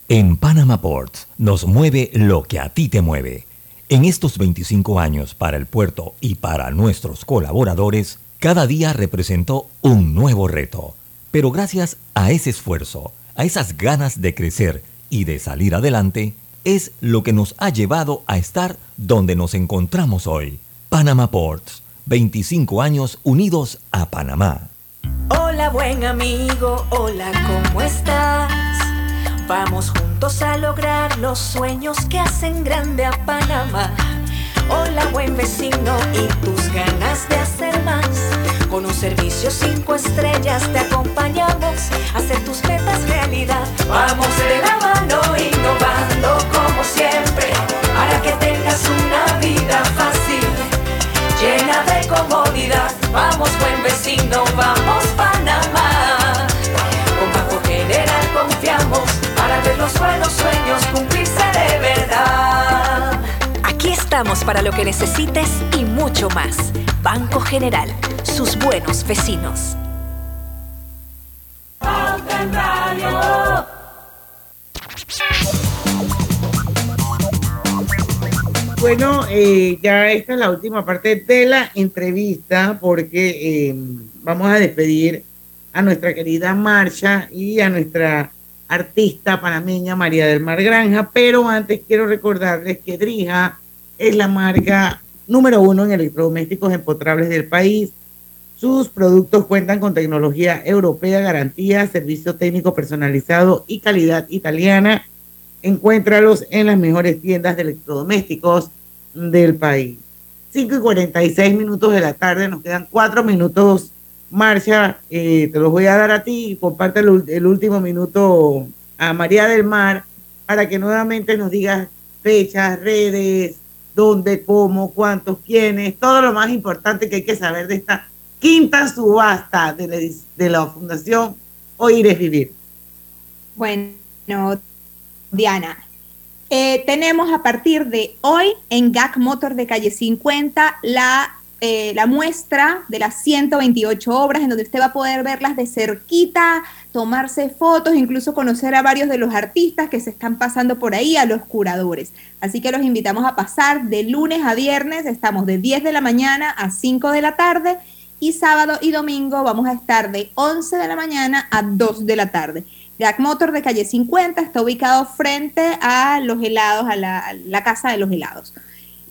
En Panama Ports nos mueve lo que a ti te mueve. En estos 25 años para el puerto y para nuestros colaboradores, cada día representó un nuevo reto. Pero gracias a ese esfuerzo, a esas ganas de crecer y de salir adelante, es lo que nos ha llevado a estar donde nos encontramos hoy. Panama Ports, 25 años unidos a Panamá. Hola buen amigo, hola, ¿cómo estás? Vamos juntos a lograr los sueños que hacen grande a Panamá. Hola buen vecino y tus ganas de hacer más. Con un servicio cinco estrellas te acompañamos a hacer tus metas realidad. Vamos de la mano como siempre para que tengas una vida fácil, llena de comodidad. Vamos buen vecino, vamos Panamá. Con Banco General confiamos para ver los buenos sueños cumplirse de verdad. Aquí estamos para lo que necesites y mucho más. Banco General, sus buenos vecinos. Bueno, eh, ya esta es la última parte de la entrevista porque eh, vamos a despedir a nuestra querida Marcha y a nuestra artista panameña María del Mar Granja, pero antes quiero recordarles que Drija es la marca número uno en electrodomésticos empotrables del país. Sus productos cuentan con tecnología europea, garantía, servicio técnico personalizado y calidad italiana. Encuéntralos en las mejores tiendas de electrodomésticos del país. 5 y 46 minutos de la tarde, nos quedan cuatro minutos. Marcha, eh, te los voy a dar a ti y comparte el, el último minuto a María del Mar para que nuevamente nos digas fechas, redes, dónde, cómo, cuántos, quiénes, todo lo más importante que hay que saber de esta quinta subasta de la, de la Fundación Oír es Vivir. Bueno, Diana, eh, tenemos a partir de hoy en GAC Motor de calle 50 la, eh, la muestra de las 128 obras en donde usted va a poder verlas de cerquita, tomarse fotos, incluso conocer a varios de los artistas que se están pasando por ahí, a los curadores. Así que los invitamos a pasar de lunes a viernes, estamos de 10 de la mañana a 5 de la tarde y sábado y domingo vamos a estar de 11 de la mañana a 2 de la tarde. Jack Motor de calle 50 está ubicado frente a los helados, a la, casa de los helados.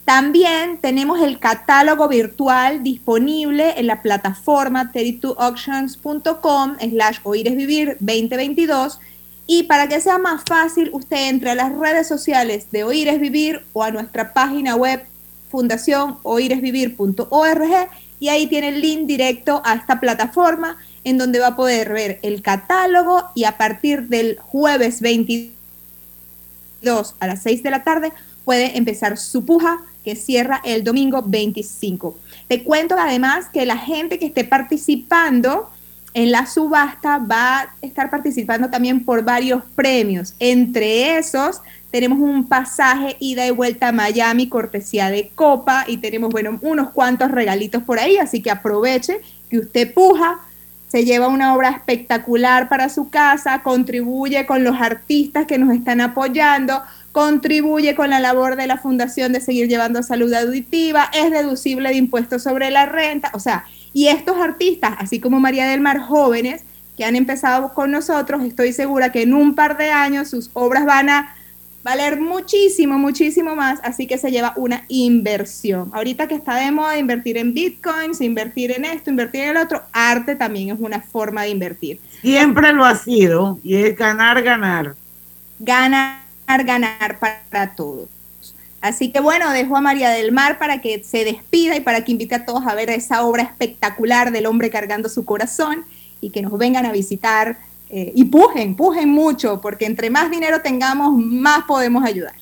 También tenemos el catálogo virtual disponible en la plataforma 32auctions.com slash oiresvivir 2022 y para que sea más fácil, usted entre a las redes sociales de Oíres Vivir o a nuestra página web fundacionoiresvivir.org y ahí tiene el link directo a esta plataforma en donde va a poder ver el catálogo y a partir del jueves 22 a las 6 de la tarde puede empezar su puja que cierra el domingo 25. Te cuento además que la gente que esté participando en la subasta va a estar participando también por varios premios. Entre esos tenemos un pasaje ida y vuelta a Miami, cortesía de Copa, y tenemos, bueno, unos cuantos regalitos por ahí, así que aproveche que usted puja, se lleva una obra espectacular para su casa, contribuye con los artistas que nos están apoyando, contribuye con la labor de la fundación de seguir llevando salud auditiva, es deducible de impuestos sobre la renta, o sea, y estos artistas, así como María del Mar, jóvenes que han empezado con nosotros, estoy segura que en un par de años sus obras van a valer muchísimo, muchísimo más, así que se lleva una inversión. Ahorita que está de moda invertir en bitcoins, invertir en esto, invertir en el otro, arte también es una forma de invertir. Siempre lo ha sido y es ganar, ganar. Ganar, ganar para todos. Así que bueno, dejo a María del Mar para que se despida y para que invite a todos a ver esa obra espectacular del hombre cargando su corazón y que nos vengan a visitar eh, y pujen, pujen mucho, porque entre más dinero tengamos, más podemos ayudar.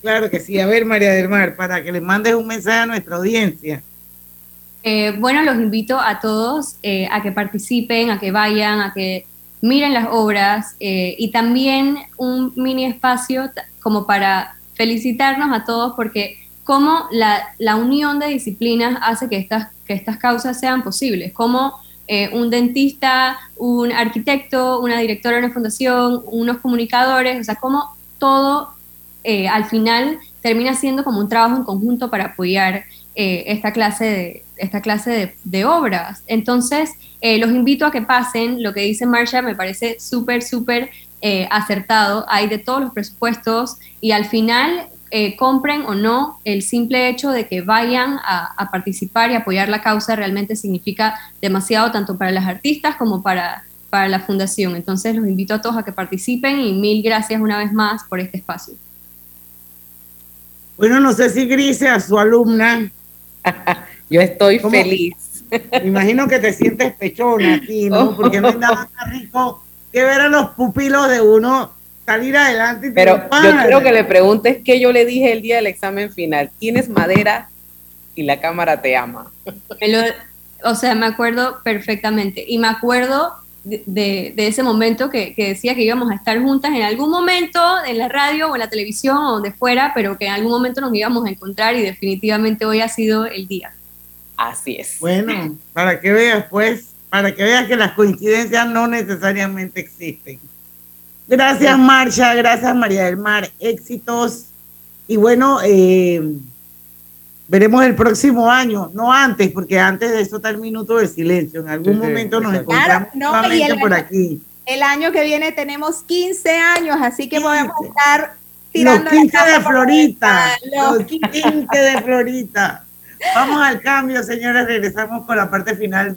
Claro que sí. A ver, María del Mar, para que le mandes un mensaje a nuestra audiencia. Eh, bueno, los invito a todos eh, a que participen, a que vayan, a que miren las obras y también un mini espacio como para felicitarnos a todos porque cómo la, la unión de disciplinas hace que estas, que estas causas sean posibles, cómo eh, un dentista, un arquitecto, una directora de una fundación, unos comunicadores, o sea, cómo todo eh, al final termina siendo como un trabajo en conjunto para apoyar eh, esta clase de, esta clase de, obras. Entonces, los invito a que pasen, lo que dice Marsha me parece súper, súper acertado, hay de todos los presupuestos y al final eh, compren o no, el simple hecho de que vayan a, participar y apoyar la causa realmente significa demasiado tanto para las artistas como para, para la fundación. Entonces los invito a todos a que participen y mil gracias una vez más por este espacio. Bueno, no sé si Grise, a su alumna. Yo estoy feliz. Me imagino que te sientes pechona aquí, ¿no? Porque no hay nada más rico que ver a los pupilos de uno salir adelante. Pero yo quiero que le preguntes qué yo le dije el día del examen final. Tienes madera y la cámara te ama. o sea, me acuerdo perfectamente. Y me acuerdo de, ese momento que, decía que íbamos a estar juntas en algún momento en la radio o en la televisión o donde fuera, pero que en algún momento nos íbamos a encontrar y definitivamente hoy ha sido el día. Así es. Bueno, para que veas, pues, para que veas que las coincidencias no necesariamente existen. Gracias, Marcha, gracias, María del Mar, éxitos. Y bueno, eh, veremos el próximo año, no antes, porque antes de eso está el minuto de silencio. En algún momento nos encontramos nuevamente por aquí. El año que viene tenemos 15 años, así que podemos estar tirando los 15 de Florita. Los 15 de Florita. Vamos al cambio, señores. Regresamos con la parte final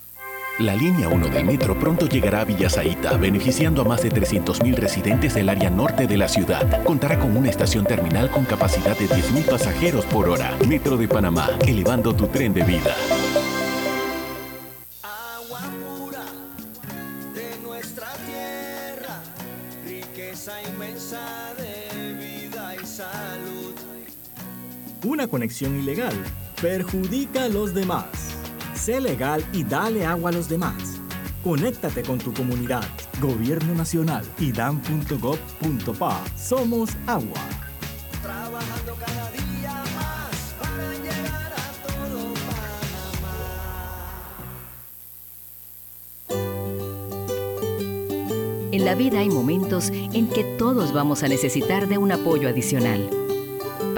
La línea 1 del metro pronto llegará a Villasaita, beneficiando a más de 300.000 residentes del área norte de la ciudad. Contará con una estación terminal con capacidad de 10.000 pasajeros por hora. Metro de Panamá, elevando tu tren de vida. Agua pura de nuestra tierra, riqueza inmensa de vida y salud. Una conexión ilegal perjudica a los demás. Sé legal y dale agua a los demás. Conéctate con tu comunidad. Gobierno Nacional y dan.gov.pa. Somos agua. Trabajando cada día más para llegar a todo Panamá. En la vida hay momentos en que todos vamos a necesitar de un apoyo adicional.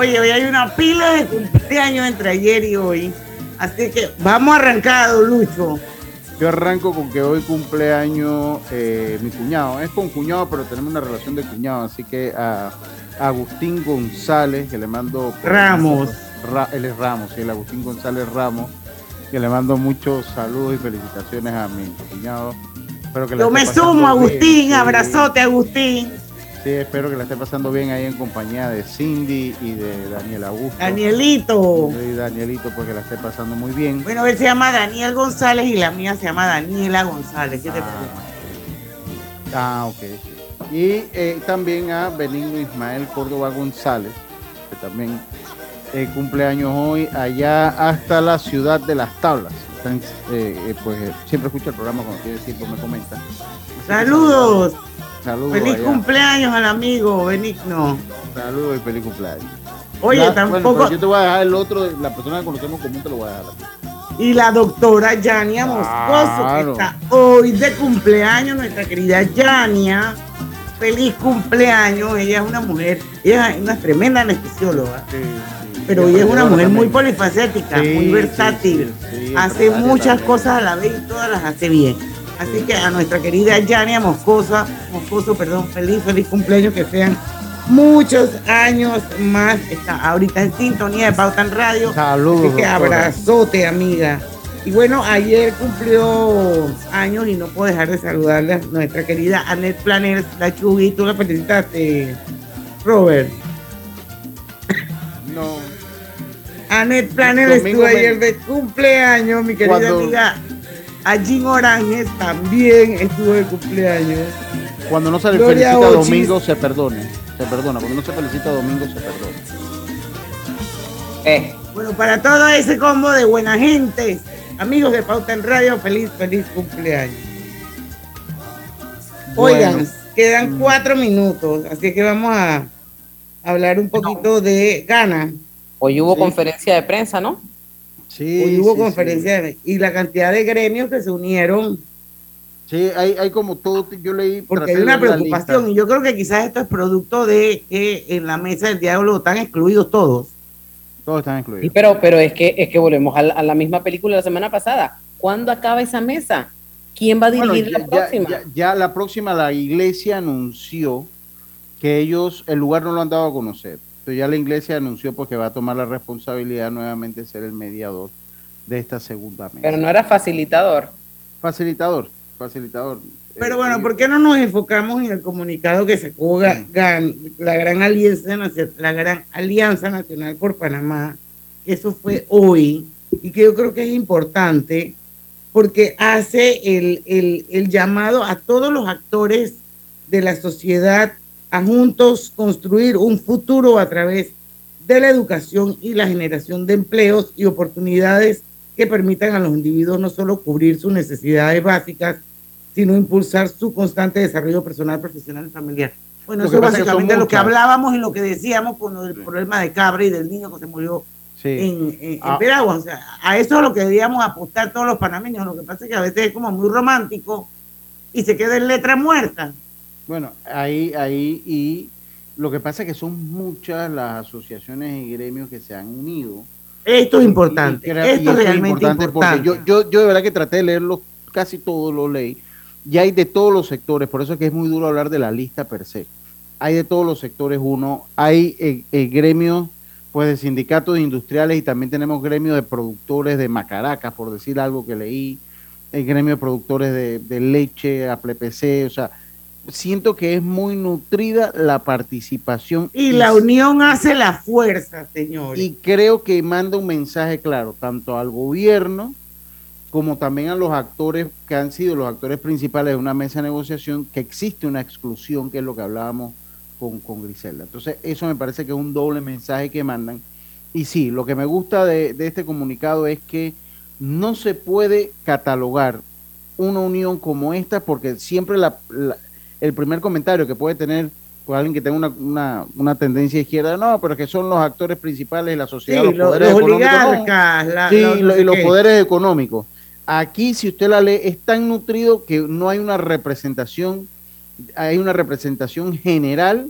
Oye, hoy hay una pila de cumpleaños entre ayer y hoy. Así que vamos a arrancar, don Lucho. Yo arranco con que hoy cumpleaños eh, mi cuñado. Es con cuñado, pero tenemos una relación de cuñado. Así que a, Agustín González, que le mando. Ramos. Ra- él es Ramos, el Agustín González Ramos, que le mando muchos saludos y felicitaciones a mi cuñado. Espero que Yo me sumo, Agustín. Abrazote, Agustín. Sí, espero que la esté pasando bien ahí en compañía de Cindy y de Daniel Augusto. Danielito. Danielito, porque la esté pasando muy bien. Bueno, él se llama Daniel González y la mía se llama Daniela González. ¿Qué te parece? Ah, ok. Y eh, también a Benigno Ismael Córdoba González, que también eh, cumpleaños hoy, allá hasta la ciudad de las tablas. Están, eh, eh, pues siempre escucha el programa cuando tiene tiempo, me comenta. Así que Saludos. Feliz allá. cumpleaños al amigo Benigno. Saludos y feliz cumpleaños. Oye, Ya, tampoco- bueno, yo te voy a dejar el otro, la persona que conocemos común te lo voy a dejar. Y la doctora Yania Moscoso, Claro. que está hoy de cumpleaños, nuestra querida Yania. Feliz cumpleaños. Ella es una mujer, ella es una tremenda anestesióloga. Pero ella es una mujer muy polifacética, Sí, muy sí, versátil. sí, sí, hace muchas también. cosas a la vez y todas las hace bien. Así que a nuestra querida Yania Moscosa, Moscoso, perdón, feliz, feliz cumpleaños, que sean muchos años más. Está ahorita en sintonía de Pauta en Radio. Saludos, Así que abrazote, amiga. Y bueno, ayer cumplió años y no puedo dejar de saludarle a nuestra querida Annette Planner, la Chugui. Tú la felicitaste, Robert. No. Annette Planner estuvo me- ayer de cumpleaños, mi querida Cuando- amiga. A Jim Oranges también estuvo de cumpleaños. Cuando no se le Gloria felicita Ochis. Domingo, se perdone. Se perdona. Cuando no se felicita Domingo, se perdona. Eh, Bueno, para todo ese combo de buena gente, amigos de Pauta en Radio, feliz, feliz cumpleaños. Oigan, quedan cuatro minutos, así que vamos a hablar un poquito de Gana. hoy hubo Sí. conferencia de prensa, ¿no? Sí, Hoy hubo sí, conferencia de- y la cantidad de gremios que se unieron, Sí, hay, hay como todo, yo leí. porque hay de una preocupación y yo creo que quizás esto es producto de que en la mesa del diálogo están excluidos todos. Todos están incluidos. Sí, pero, pero es que es que volvemos a la, a la misma película de la semana pasada. ¿Cuándo acaba esa mesa? ¿Quién va a Bueno, dirigir ya, la ya- próxima? ya- ya la próxima, la iglesia anunció que ellos, el lugar no lo han dado a conocer. Entonces ya la iglesia anunció porque va a tomar la responsabilidad nuevamente de ser el mediador de esta segunda mesa. Pero no era facilitador. Facilitador, facilitador. Pero bueno, ¿por qué no nos enfocamos en el comunicado que sacó Gan- la gran alianza la gran alianza nacional por Panamá? Eso fue hoy y que yo creo que es importante porque hace el, el- el llamado a todos los actores de la sociedad a juntos construir un futuro a través de la educación y la generación de empleos y oportunidades que permitan a los individuos no solo cubrir sus necesidades básicas, sino impulsar su constante desarrollo personal, profesional y familiar. Bueno, Lo eso es básicamente son lo que hablábamos y lo que decíamos con lo del problema de Cabra y del niño que se murió Sí. en, en, en Ah. O sea, a eso es lo que deberíamos apostar todos los panameños. Lo que pasa es que a veces es como muy romántico y se queda en letra muerta. Bueno, ahí, ahí, y lo que pasa es que son muchas las asociaciones y gremios que se han unido. Esto es importante. Y crea- y esto es realmente importante. porque yo, yo, yo de verdad que traté de leerlos, casi todos los leí, y hay de todos los sectores, por eso es que es muy duro hablar de la lista per se. Hay de todos los sectores uno, hay eh, eh, gremios pues de sindicatos industriales y también tenemos gremios de productores de Macaracas, por decir algo que leí, el gremio de productores de, de leche, APLPC, o sea, siento que es muy nutrida la participación. Y la unión hace la fuerza, señores. Y creo que manda un mensaje claro, tanto al gobierno como también a los actores que han sido los actores principales de una mesa de negociación, que existe una exclusión, que es lo que hablábamos con, con Griselda. Entonces, eso me parece que es un doble mensaje que mandan. Y sí, lo que me gusta de, de este comunicado es que no se puede catalogar una unión como esta, porque siempre la, la- el primer comentario que puede tener pues, alguien que tenga una, una, una tendencia izquierda, no, pero que son los actores principales de la sociedad, Sí, los lo- poderes los económicos. no. oligarcas, la- Sí, y los poderes económicos. Aquí, si usted la lee, es tan nutrido que no hay una representación, hay una representación general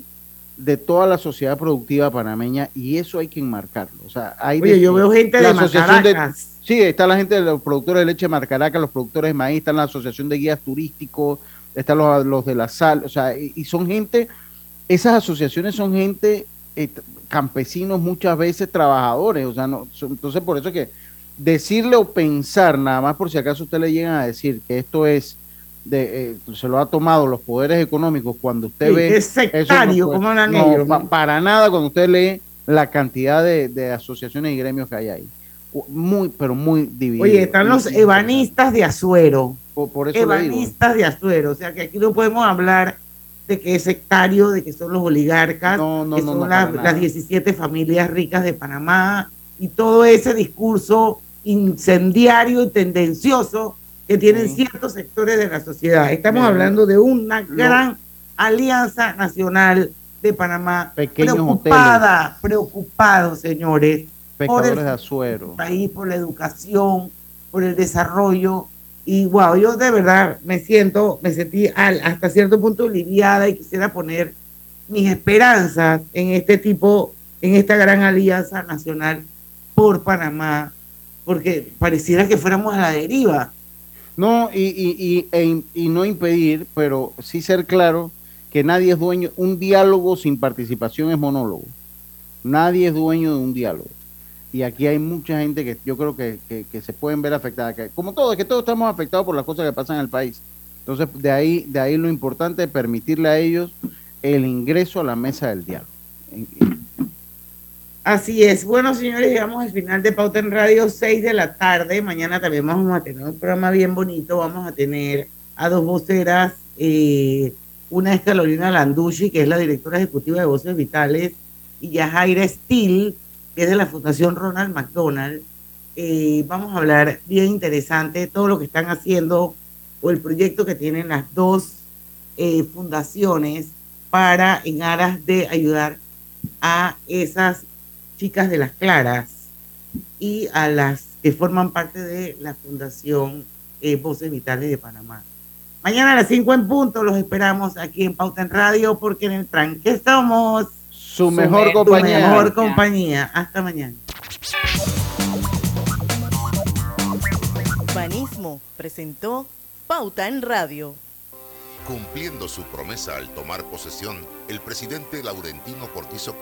de toda la sociedad productiva panameña y eso hay que enmarcarlo. O sea, hay Oye, yo veo gente de Macaracas. Sí, está la gente de los productores de leche de Marcaraca, los productores de maíz, está la asociación de guías turísticos, están los, los de la sal, o sea, y, y son gente, esas asociaciones son gente, eh, campesinos muchas veces trabajadores, o sea, no, son- entonces por eso que decirle o pensar, nada más por si acaso usted le llegan a decir que esto es, de, eh, se lo ha tomado los poderes económicos cuando usted Sí, ve... es sectario, ¿cómo hablan no, ellos? pa- para nada cuando usted lee la cantidad de, de asociaciones y gremios que hay ahí. Muy, pero muy divididos. Oye, están los ebanistas de Azuero. Por, por eso ebanistas de Azuero. O sea, que aquí no podemos hablar de que es sectario, de que son los oligarcas, no, que no, son no, las, las 17 familias ricas de Panamá y todo ese discurso incendiario y tendencioso que tienen ciertos sectores de la sociedad. Estamos Bien. hablando de una gran alianza nacional de Panamá Pequeños preocupada, preocupado, señores, por el de país, por la educación, por el desarrollo. Y wow, yo de verdad me siento, me sentí al- hasta cierto punto aliviada y quisiera poner mis esperanzas en este tipo, en esta gran alianza nacional por Panamá, porque pareciera que fuéramos a la deriva. No, y, y, y, e y no impedir, pero sí ser claro que nadie es dueño, un diálogo sin participación es monólogo. Nadie es dueño de un diálogo. Y aquí hay mucha gente que yo creo que, que- se pueden ver afectada. que- como todos, que todos estamos afectados por las cosas que pasan en el país. Entonces, de ahí, de ahí lo importante es permitirle a ellos el ingreso a la mesa del diálogo. Así es. Bueno, señores, llegamos al final de Pauta en Radio, 6 de la tarde. Mañana también vamos a tener un programa bien bonito. Vamos a tener a dos voceras. eh, una es Carolina Landucci, que es la directora ejecutiva de Voces Vitales, y Yajaira Steele, que es de la Fundación Ronald McDonald. Eh, vamos a hablar bien interesante de todo lo que están haciendo o el proyecto que tienen las dos eh, fundaciones para en aras de ayudar a esas chicas de las claras y a las que forman parte de la Fundación eh, Voces Vitales de Panamá. Mañana a las 5 en punto los esperamos aquí en Pauta en Radio porque en el tranque somos Su mejor compañía. mejor compañía. Hasta mañana. Banismo presentó Pauta en Radio. Cumpliendo su promesa al tomar posesión, el presidente Laurentino Cortizo